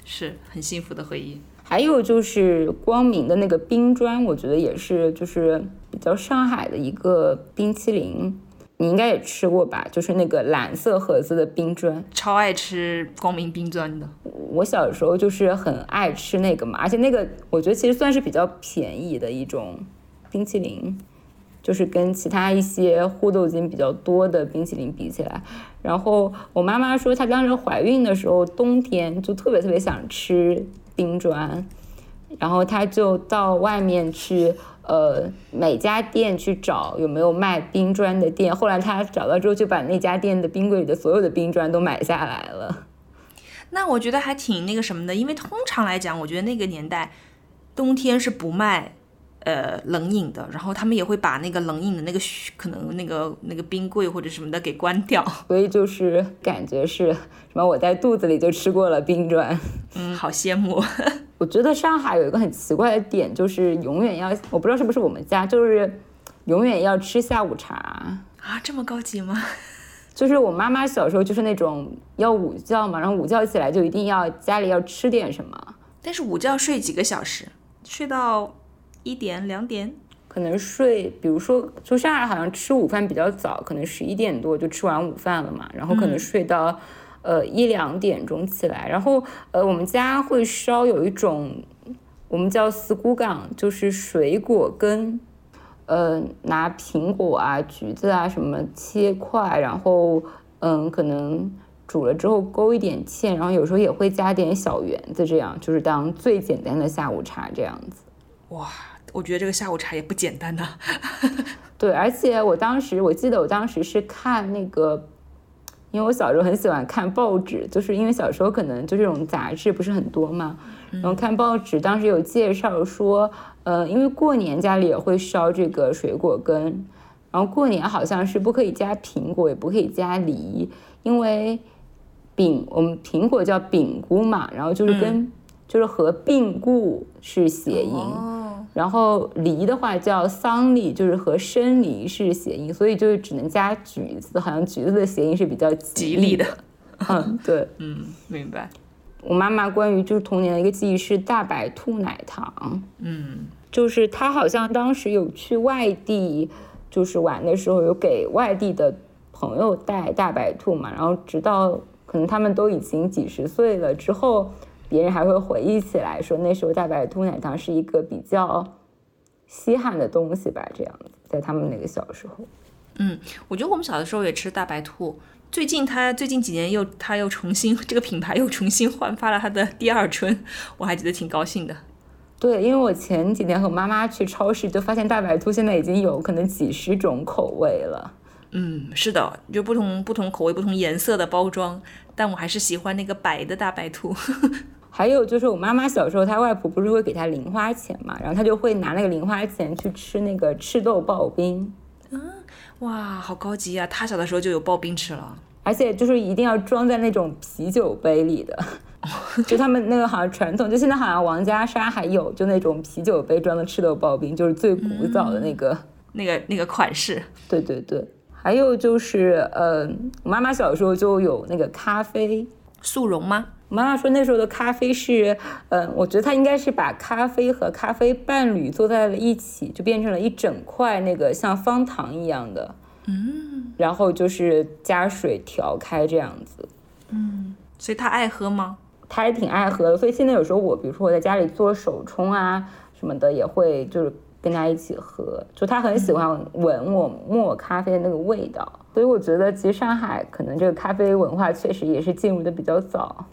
是很幸福的回忆。还有就是光明的那个冰砖，我觉得也是就是比较上海的一个冰淇淋，你应该也吃过吧？就是那个蓝色盒子的冰砖，超爱吃光明冰砖的。我小时候就是很爱吃那个嘛，而且那个我觉得其实算是比较便宜的一种。冰淇淋就是跟其他一些护豆精比较多的冰淇淋比起来，然后我妈妈说她当时怀孕的时候，冬天就特别特别想吃冰砖，然后她就到外面去，呃，每家店去找有没有卖冰砖的店。后来她找到之后，就把那家店的冰柜里的所有的冰砖都买下来了。那我觉得还挺那个什么的，因为通常来讲，我觉得那个年代冬天是不卖。呃，冷饮的，然后他们也会把那个冷饮的那个可能那个那个冰柜或者什么的给关掉，所以就是感觉是什么我在肚子里就吃过了冰砖，嗯，好羡慕。我觉得上海有一个很奇怪的点，就是永远要，我不知道是不是我们家，就是永远要吃下午茶啊，这么高级吗？就是我妈妈小时候就是那种要午觉嘛，然后午觉起来就一定要家里要吃点什么，但是午觉睡几个小时，睡到。一点两点，可能睡，比如说，就上海好像吃午饭比较早，可能十一点多就吃完午饭了嘛，然后可能睡到，呃一两点钟起来，然后呃我们家会烧有一种，我们叫四菇港，就是水果跟，呃拿苹果啊、橘子啊什么切块，然后嗯可能煮了之后勾一点芡，然后有时候也会加点小圆子，这样就是当最简单的下午茶这样子。哇。我觉得这个下午茶也不简单呐。对，而且我当时我记得我当时是看那个，因为我小时候很喜欢看报纸，就是因为小时候可能就这种杂志不是很多嘛，然后看报纸，当时有介绍说，呃，因为过年家里也会烧这个水果根，然后过年好像是不可以加苹果，也不可以加梨，因为饼我们苹果叫饼菇嘛，然后就是跟就是和病故是谐音。然后梨的话叫桑梨，就是和生梨是谐音，所以就是只能加橘子，好像橘子的谐音是比较吉利的。嗯，对，嗯，明白。我妈妈关于就是童年的一个记忆是大白兔奶糖，嗯，就是她好像当时有去外地就是玩的时候，有给外地的朋友带大白兔嘛，然后直到可能他们都已经几十岁了之后。别人还会回忆起来说，那时候大白兔奶糖是一个比较稀罕的东西吧？这样子，在他们那个小时候，嗯，我觉得我们小的时候也吃大白兔，最近他最近几年又他又重新这个品牌又重新焕发了他的第二春，我还觉得挺高兴的。对，因为我前几天和妈妈去超市，就发现大白兔现在已经有可能几十种口味了。嗯，是的，就不同不同口味、不同颜色的包装，但我还是喜欢那个白的大白兔。还有就是我妈妈小时候，她外婆不是会给她零花钱嘛，然后她就会拿那个零花钱去吃那个赤豆刨冰。嗯，哇，好高级啊！她小的时候就有刨冰吃了，而且就是一定要装在那种啤酒杯里的，就他们那个好像传统，就现在好像王家沙还有，就那种啤酒杯装的赤豆刨冰，就是最古早的那个那个那个款式。对对对，还有就是呃，我妈妈小时候就有那个咖啡速溶吗？我妈妈说那时候的咖啡是，嗯，我觉得她应该是把咖啡和咖啡伴侣做在了一起，就变成了一整块那个像方糖一样的，嗯，然后就是加水调开这样子，嗯，所以她爱喝吗？她也挺爱喝的，所以现在有时候我比如说我在家里做手冲啊什么的，也会就是跟他一起喝，就他很喜欢闻我磨咖啡的那个味道，所以我觉得其实上海可能这个咖啡文化确实也是进入的比较早。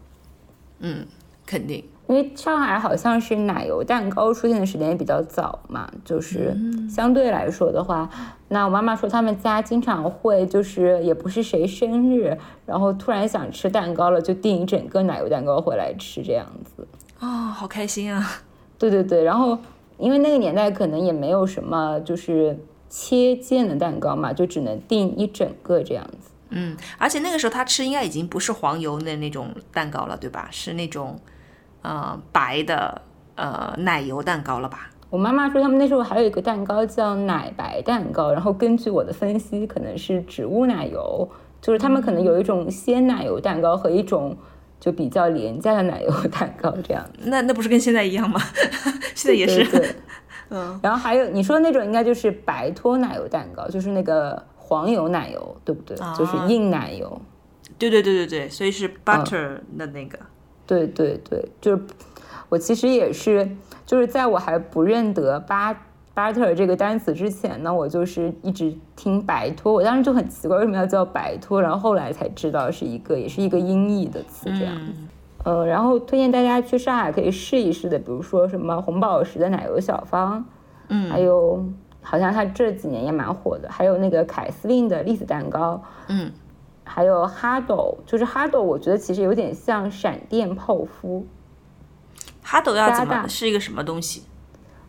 嗯，肯定，因为上海好像是奶油蛋糕出现的时间也比较早嘛，就是相对来说的话，那我妈妈说他们家经常会就是也不是谁生日，然后突然想吃蛋糕了，就订一整个奶油蛋糕回来吃这样子。哦，好开心啊！对对对，然后因为那个年代可能也没有什么就是切件的蛋糕嘛，就只能订一整个这样子。嗯，而且那个时候他吃应该已经不是黄油的那种蛋糕了，对吧？是那种，呃，白的呃奶油蛋糕了吧？我妈妈说他们那时候还有一个蛋糕叫奶白蛋糕，然后根据我的分析，可能是植物奶油，就是他们可能有一种鲜奶油蛋糕和一种就比较廉价的奶油蛋糕这样。那那不是跟现在一样吗？现在也是。对。嗯。然后还有你说的那种应该就是白脱奶油蛋糕，就是那个。黄油奶油对不对？就是硬奶油。对对对对对，所以是 butter 的那个。对对对，就是我其实也是，就是在我还不认得 butter 这个单词之前呢，我就是一直听白托，我当时就很奇怪为什么要叫白托，然后后来才知道是一个也是一个音译的词这样子。嗯，然后推荐大家去上海可以试一试的，比如说什么红宝石的奶油小方，嗯，还有。好像它这几年也蛮火的，还有那个凯司令的栗子蛋糕，嗯，还有哈斗，就是哈斗，我觉得其实有点像闪电泡芙。哈斗要怎么是一个什么东西？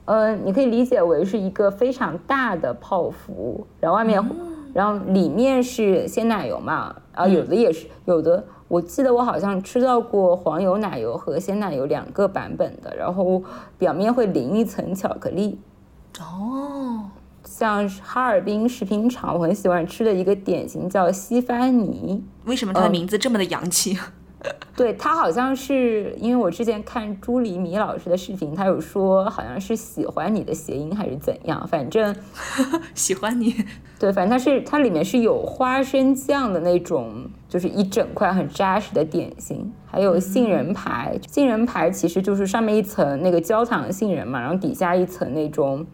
呃，你可以理解为是一个非常大的泡芙，然后外面，然后里面是鲜奶油嘛，然后有的也是有的，我记得我好像吃到过黄油奶油和鲜奶油两个版本的，然后表面会淋一层巧克力。哦，像哈尔滨食品厂，我很喜欢吃的一个点心叫西番泥。为什么它的名字这么的洋气？对，他好像是因为我之前看朱黎米老师的视频，他有说好像是喜欢你的谐音还是怎样，反正 喜欢你。对，反正它是它里面是有花生酱的那种，就是一整块很扎实的点心，还有杏仁排。杏仁排其实就是上面一层那个焦糖杏仁嘛，然后底下一层那种。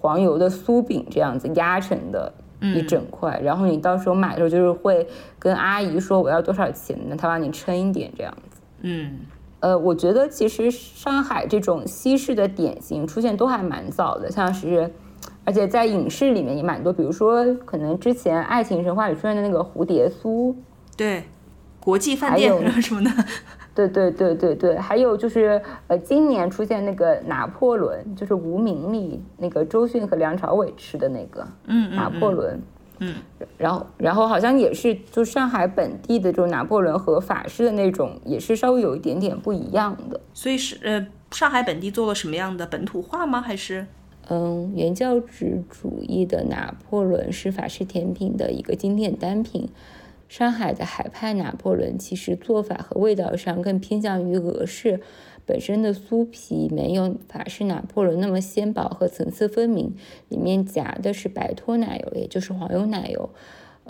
黄油的酥饼这样子压成的一整块，然后你到时候买的时候就是会跟阿姨说我要多少钱呢？她帮你称一点这样子。嗯，呃，我觉得其实上海这种西式的点心出现都还蛮早的，像是，而且在影视里面也蛮多，比如说可能之前《爱情神话》里出现的那个蝴蝶酥，对，国际饭店什么的。对对对对对，还有就是呃，今年出现那个拿破仑，就是无名里那个周迅和梁朝伟吃的那个，嗯拿破仑，嗯，然后然后好像也是就上海本地的这种拿破仑和法式的那种，也是稍微有一点点不一样的。所以是呃，上海本地做了什么样的本土化吗？还是嗯，原教旨主义的拿破仑是法式甜品的一个经典单品。上海的海派拿破仑其实做法和味道上更偏向于俄式，本身的酥皮没有法式拿破仑那么鲜薄和层次分明，里面夹的是白脱奶油，也就是黄油奶油。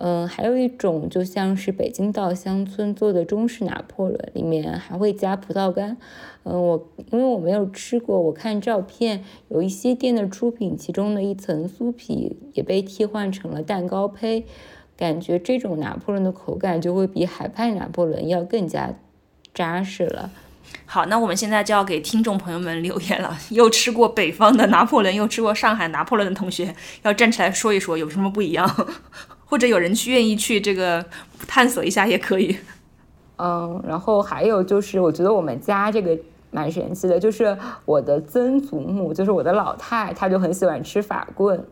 嗯，还有一种就像是北京稻香村做的中式拿破仑，里面还会加葡萄干。嗯，我因为我没有吃过，我看照片，有一些店的出品，其中的一层酥皮也被替换成了蛋糕胚。感觉这种拿破仑的口感就会比海派拿破仑要更加扎实了。好，那我们现在就要给听众朋友们留言了。又吃过北方的拿破仑，又吃过上海拿破仑的同学，要站起来说一说有什么不一样，或者有人去愿意去这个探索一下也可以。嗯，然后还有就是，我觉得我们家这个蛮神奇的，就是我的曾祖母，就是我的老太，她就很喜欢吃法棍。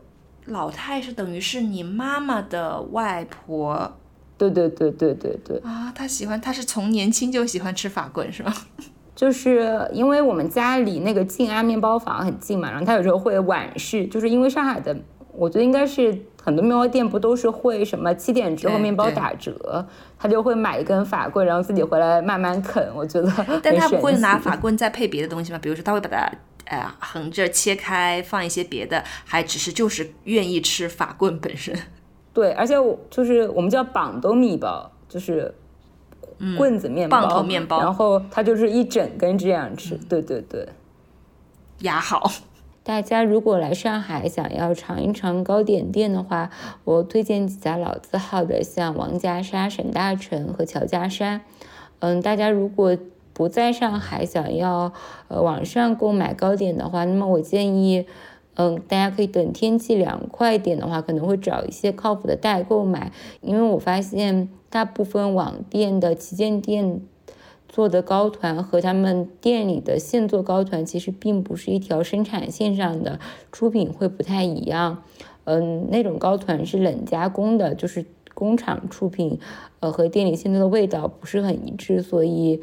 老太是等于是你妈妈的外婆。对对对对对对啊，她喜欢，她是从年轻就喜欢吃法棍是吧？就是因为我们家离那个静安面包房很近嘛，然后她有时候会晚市，就是因为上海的，我觉得应该是很多面包店不都是会什么七点之后面包打折，他就会买一根法棍，然后自己回来慢慢啃。我觉得，但他不会拿法棍再配别的东西吗？比如说他会把它呃横着切开放一些别的，还只是就是愿意吃法棍本身。对，而且我就是我们叫棒豆米包，就是棍子面包，棒头面包，然后它就是一整根这样吃。对对对，牙好。大家如果来上海想要尝一尝糕点店的话，我推荐几家老字号的，像王家沙、沈大成和乔家山。嗯，大家如果不在上海想要呃网上购买糕点的话，那么我建议。嗯，大家可以等天气凉快一点的话，可能会找一些靠谱的代购买，因为我发现大部分网店的旗舰店做的糕团和他们店里的现做糕团其实并不是一条生产线上的，出品会不太一样。嗯，那种糕团是冷加工的，就是工厂出品，呃，和店里现做的味道不是很一致，所以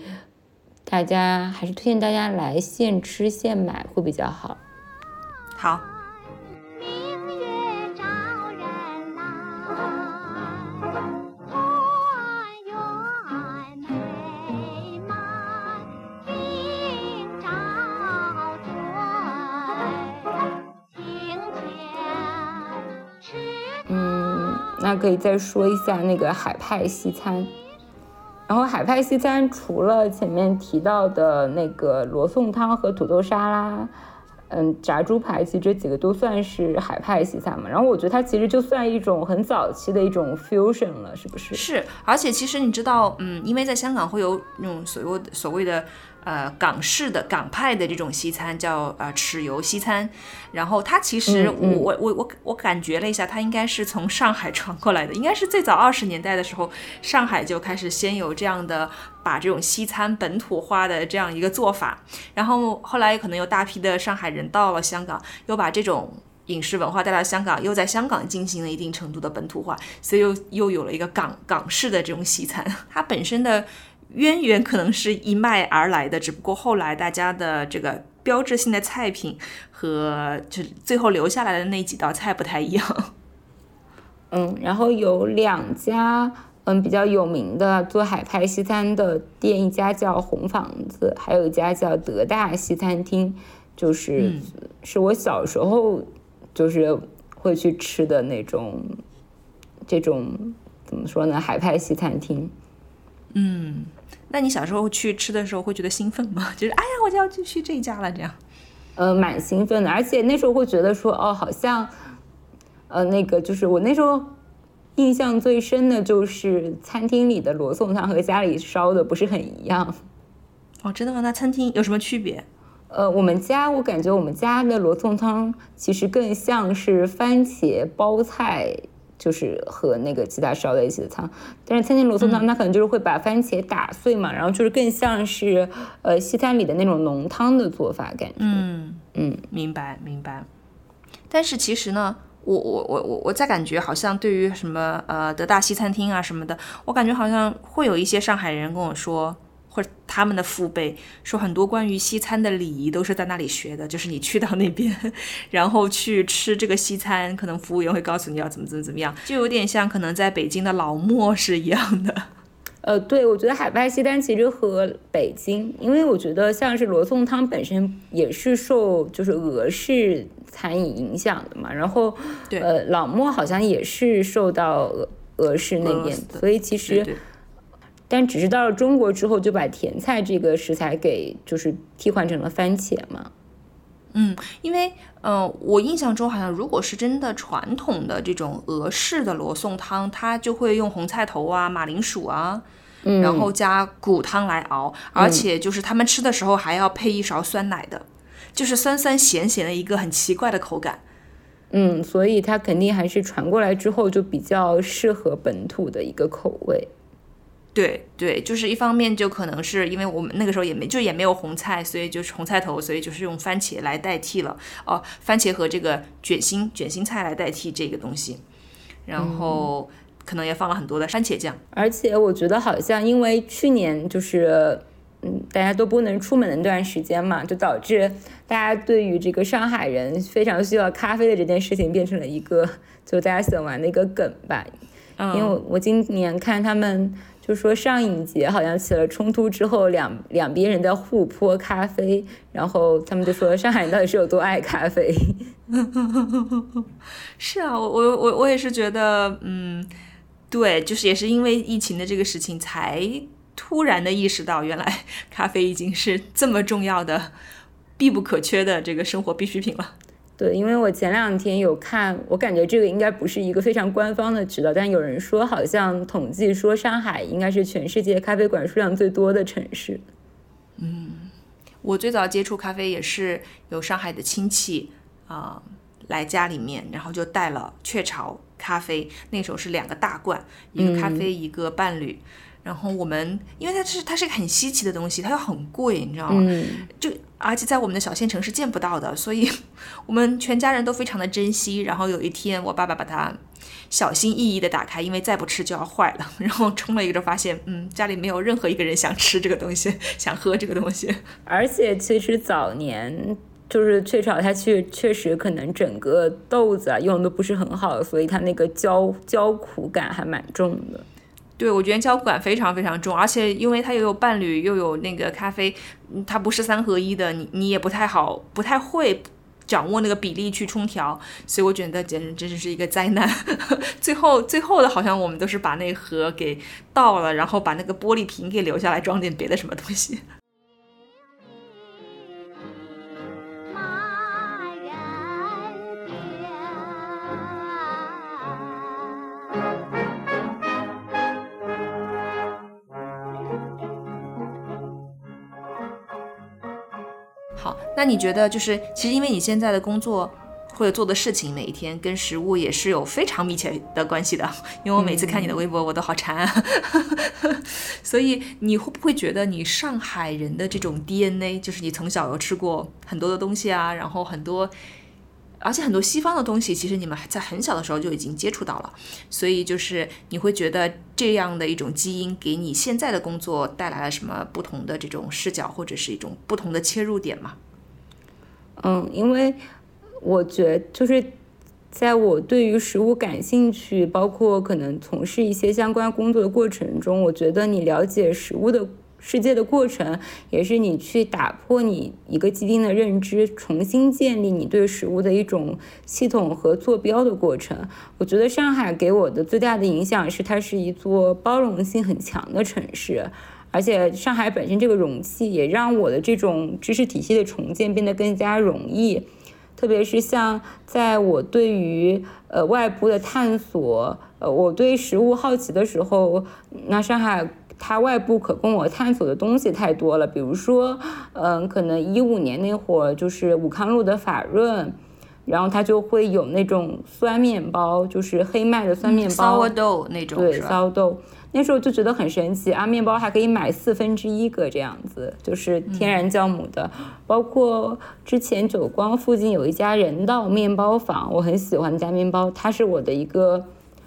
大家还是推荐大家来现吃现买会比较好。好。嗯，那可以再说一下那个海派西餐。然后海派西餐除了前面提到的那个罗宋汤和土豆沙拉。嗯，炸猪排其实这几个都算是海派西餐嘛。然后我觉得它其实就算一种很早期的一种 fusion 了，是不是？是，而且其实你知道，嗯，因为在香港会有那种所谓所谓的。呃，港式的港派的这种西餐叫呃豉油西餐，然后它其实我我我我我感觉了一下，它应该是从上海传过来的，应该是最早二十年代的时候，上海就开始先有这样的把这种西餐本土化的这样一个做法，然后后来可能有大批的上海人到了香港，又把这种饮食文化带到香港，又在香港进行了一定程度的本土化，所以又又有了一个港港式的这种西餐，它本身的。渊源可能是一脉而来的，只不过后来大家的这个标志性的菜品和就最后留下来的那几道菜不太一样。嗯，然后有两家嗯比较有名的做海派西餐的店，一家叫红房子，还有一家叫德大西餐厅，就是是我小时候就是会去吃的那种这种怎么说呢海派西餐厅。嗯。那你小时候去吃的时候会觉得兴奋吗？就是哎呀，我就要去去这家了，这样。呃，蛮兴奋的，而且那时候会觉得说，哦，好像，呃，那个就是我那时候印象最深的就是餐厅里的罗宋汤和家里烧的不是很一样。哦，真的吗？那餐厅有什么区别？呃，我们家我感觉我们家的罗宋汤其实更像是番茄包菜。就是和那个鸡蛋烧在一起的汤，但是餐厅罗宋汤它可能就是会把番茄打碎嘛，然后就是更像是呃西餐里的那种浓汤的做法感觉。嗯嗯，明白明白。但是其实呢，我我我我我在感觉好像对于什么呃德大西餐厅啊什么的，我感觉好像会有一些上海人跟我说。或者他们的父辈说很多关于西餐的礼仪都是在那里学的，就是你去到那边，然后去吃这个西餐，可能服务员会告诉你要怎么怎么怎么样，就有点像可能在北京的老莫是一样的。呃，对，我觉得海派西餐其实和北京，因为我觉得像是罗宋汤本身也是受就是俄式餐饮影响的嘛，然后对，呃，老莫好像也是受到俄俄式那边，所以其实。但只是到了中国之后，就把甜菜这个食材给就是替换成了番茄嘛。嗯，因为呃，我印象中好像如果是真的传统的这种俄式的罗宋汤，它就会用红菜头啊、马铃薯啊，然后加骨汤来熬，而且就是他们吃的时候还要配一勺酸奶的，就是酸酸咸咸的一个很奇怪的口感。嗯，所以它肯定还是传过来之后就比较适合本土的一个口味。对对，就是一方面就可能是因为我们那个时候也没就也没有红菜，所以就是红菜头，所以就是用番茄来代替了哦，番茄和这个卷心卷心菜来代替这个东西，然后可能也放了很多的番茄酱。而且我觉得好像因为去年就是嗯大家都不能出门的那段时间嘛，就导致大家对于这个上海人非常需要咖啡的这件事情变成了一个就大家喜欢玩的一个梗吧。因为我我今年看他们。就说上影节好像起了冲突之后，两两边人在互泼咖啡，然后他们就说上海到底是有多爱咖啡？是啊，我我我我也是觉得，嗯，对，就是也是因为疫情的这个事情，才突然的意识到，原来咖啡已经是这么重要的、必不可缺的这个生活必需品了。对，因为我前两天有看，我感觉这个应该不是一个非常官方的渠道，但有人说好像统计说上海应该是全世界咖啡馆数量最多的城市。嗯，我最早接触咖啡也是有上海的亲戚啊来家里面，然后就带了雀巢咖啡，那时候是两个大罐，一个咖啡一个伴侣。然后我们，因为它是它是一个很稀奇的东西，它又很贵，你知道吗？嗯。就而且在我们的小县城是见不到的，所以 我们全家人都非常的珍惜。然后有一天，我爸爸把它小心翼翼的打开，因为再不吃就要坏了。然后冲了一个，发现嗯，家里没有任何一个人想吃这个东西，想喝这个东西。而且其实早年就是雀巢，它确确实可能整个豆子啊用的不是很好，所以它那个焦焦苦感还蛮重的。对，我觉得胶感非常非常重，而且因为它又有伴侣，又有那个咖啡，它不是三合一的，你你也不太好，不太会掌握那个比例去冲调，所以我觉得简直真是一个灾难。最后最后的好像我们都是把那盒给倒了，然后把那个玻璃瓶给留下来装点别的什么东西。那你觉得就是，其实因为你现在的工作或者做的事情，每一天跟食物也是有非常密切的关系的。因为我每次看你的微博，我都好馋啊。所以你会不会觉得你上海人的这种 DNA，就是你从小有吃过很多的东西啊，然后很多，而且很多西方的东西，其实你们在很小的时候就已经接触到了。所以就是你会觉得这样的一种基因，给你现在的工作带来了什么不同的这种视角，或者是一种不同的切入点吗？嗯，因为我觉就是在我对于食物感兴趣，包括可能从事一些相关工作的过程中，我觉得你了解食物的世界的过程，也是你去打破你一个既定的认知，重新建立你对食物的一种系统和坐标的过程。我觉得上海给我的最大的影响是，它是一座包容性很强的城市。而且上海本身这个容器也让我的这种知识体系的重建变得更加容易，特别是像在我对于呃外部的探索，呃我对食物好奇的时候，那上海它外部可供我探索的东西太多了，比如说，嗯，可能一五年那会儿就是武康路的法润，然后它就会有那种酸面包，就是黑麦的酸面包，sourdough 那种，对，sourdough。那时候就觉得很神奇啊，面包还可以买四分之一个这样子，就是天然酵母的。包括之前九光附近有一家人道面包坊，我很喜欢那家面包，它是我的一个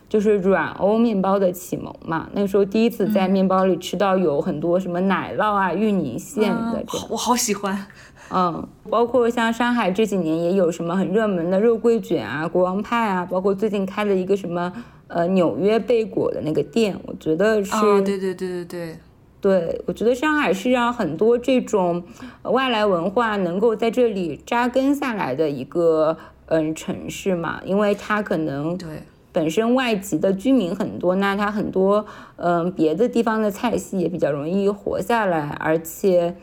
就是软欧面包的启蒙嘛。那个时候第一次在面包里吃到有很多什么奶酪啊、芋泥馅的，我好喜欢。嗯，包括像上海这几年也有什么很热门的肉桂卷啊、国王派啊，包括最近开了一个什么。呃，纽约贝果的那个店，我觉得是，对对对对对，对我觉得上海是让很多这种外来文化能够在这里扎根下来的一个嗯城市嘛，因为它可能对本身外籍的居民很多，那它很多嗯别的地方的菜系也比较容易活下来，而且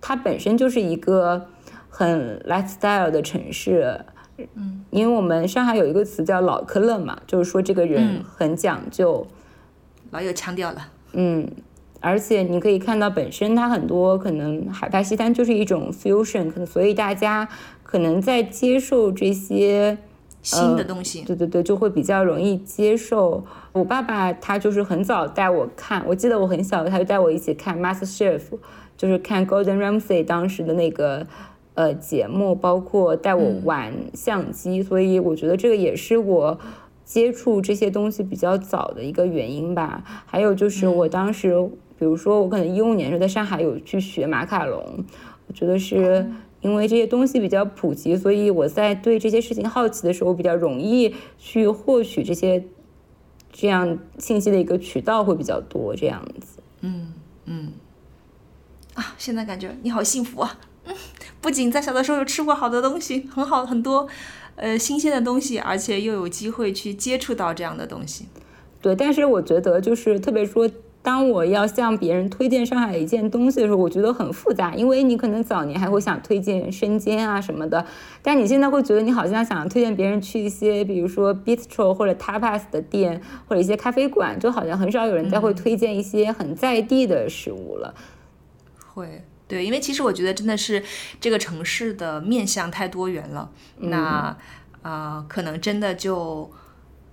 它本身就是一个很 lifestyle 的城市。嗯，因为我们上海有一个词叫老科勒嘛，就是说这个人很讲究，老有腔调了。嗯，而且你可以看到本身它很多可能海派西餐就是一种 fusion，可能所以大家可能在接受这些新的东西，对对对，就会比较容易接受。我爸爸他就是很早带我看，我记得我很小，他就带我一起看 Master Chef，就是看 Golden Ramsay 当时的那个。呃，节目包括带我玩相机，所以我觉得这个也是我接触这些东西比较早的一个原因吧。还有就是我当时，比如说我可能一五年时候在上海有去学马卡龙，我觉得是因为这些东西比较普及，所以我在对这些事情好奇的时候，比较容易去获取这些这样信息的一个渠道会比较多，这样子。嗯嗯。啊，现在感觉你好幸福啊！嗯，不仅在小的时候有吃过好的东西，很好很多，呃，新鲜的东西，而且又有机会去接触到这样的东西。对，但是我觉得就是特别说，当我要向别人推荐上海一件东西的时候，我觉得很复杂，因为你可能早年还会想推荐生煎啊什么的，但你现在会觉得你好像想推荐别人去一些，比如说 bistro 或者 tapas 的店，或者一些咖啡馆，就好像很少有人再会推荐一些很在地的食物了。会。对，因为其实我觉得真的是这个城市的面相太多元了，那啊，可能真的就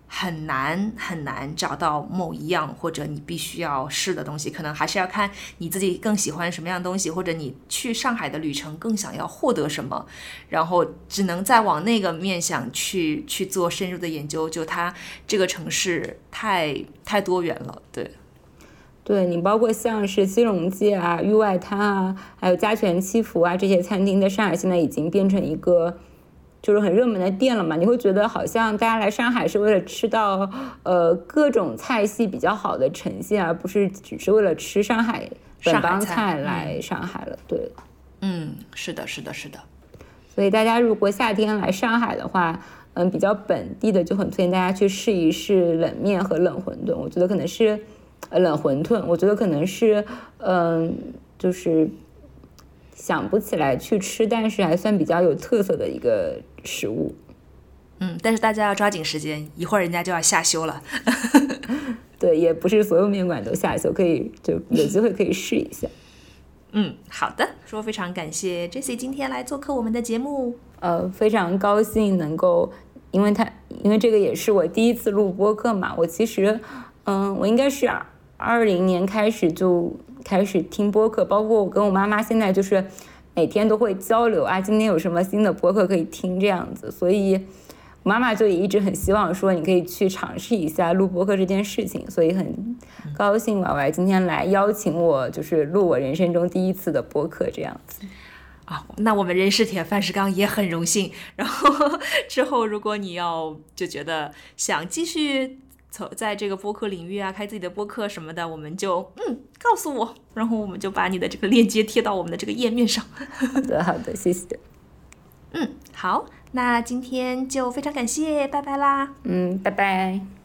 很难很难找到某一样或者你必须要试的东西，可能还是要看你自己更喜欢什么样的东西，或者你去上海的旅程更想要获得什么，然后只能再往那个面向去去做深入的研究。就它这个城市太太多元了，对。对你，包括像是西荣记啊、域外滩啊，还有家泉七福啊这些餐厅，在上海现在已经变成一个就是很热门的店了嘛。你会觉得好像大家来上海是为了吃到呃各种菜系比较好的呈现，而不是只是为了吃上海本帮菜来上海了。对，嗯，是的，是的，是的。所以大家如果夏天来上海的话，嗯，比较本地的就很推荐大家去试一试冷面和冷馄饨。我觉得可能是。呃，冷馄饨，我觉得可能是，嗯，就是想不起来去吃，但是还算比较有特色的一个食物。嗯，但是大家要抓紧时间，一会儿人家就要下休了。对，也不是所有面馆都下休，可以就有机会可以试一下。嗯，好的，说非常感谢 Jessie 今天来做客我们的节目。呃，非常高兴能够，因为他因为这个也是我第一次录播客嘛，我其实。嗯，我应该是二零年开始就开始听播客，包括我跟我妈妈现在就是每天都会交流啊，今天有什么新的播客可以听这样子，所以妈妈就也一直很希望说你可以去尝试一下录播客这件事情，所以很高兴婉婉今天来邀请我，就是录我人生中第一次的播客这样子啊。那我们人是铁，饭是钢也很荣幸。然后之后如果你要就觉得想继续。从在这个播客领域啊，开自己的播客什么的，我们就嗯告诉我，然后我们就把你的这个链接贴到我们的这个页面上。好的，好的，谢谢。嗯，好，那今天就非常感谢，拜拜啦。嗯，拜拜。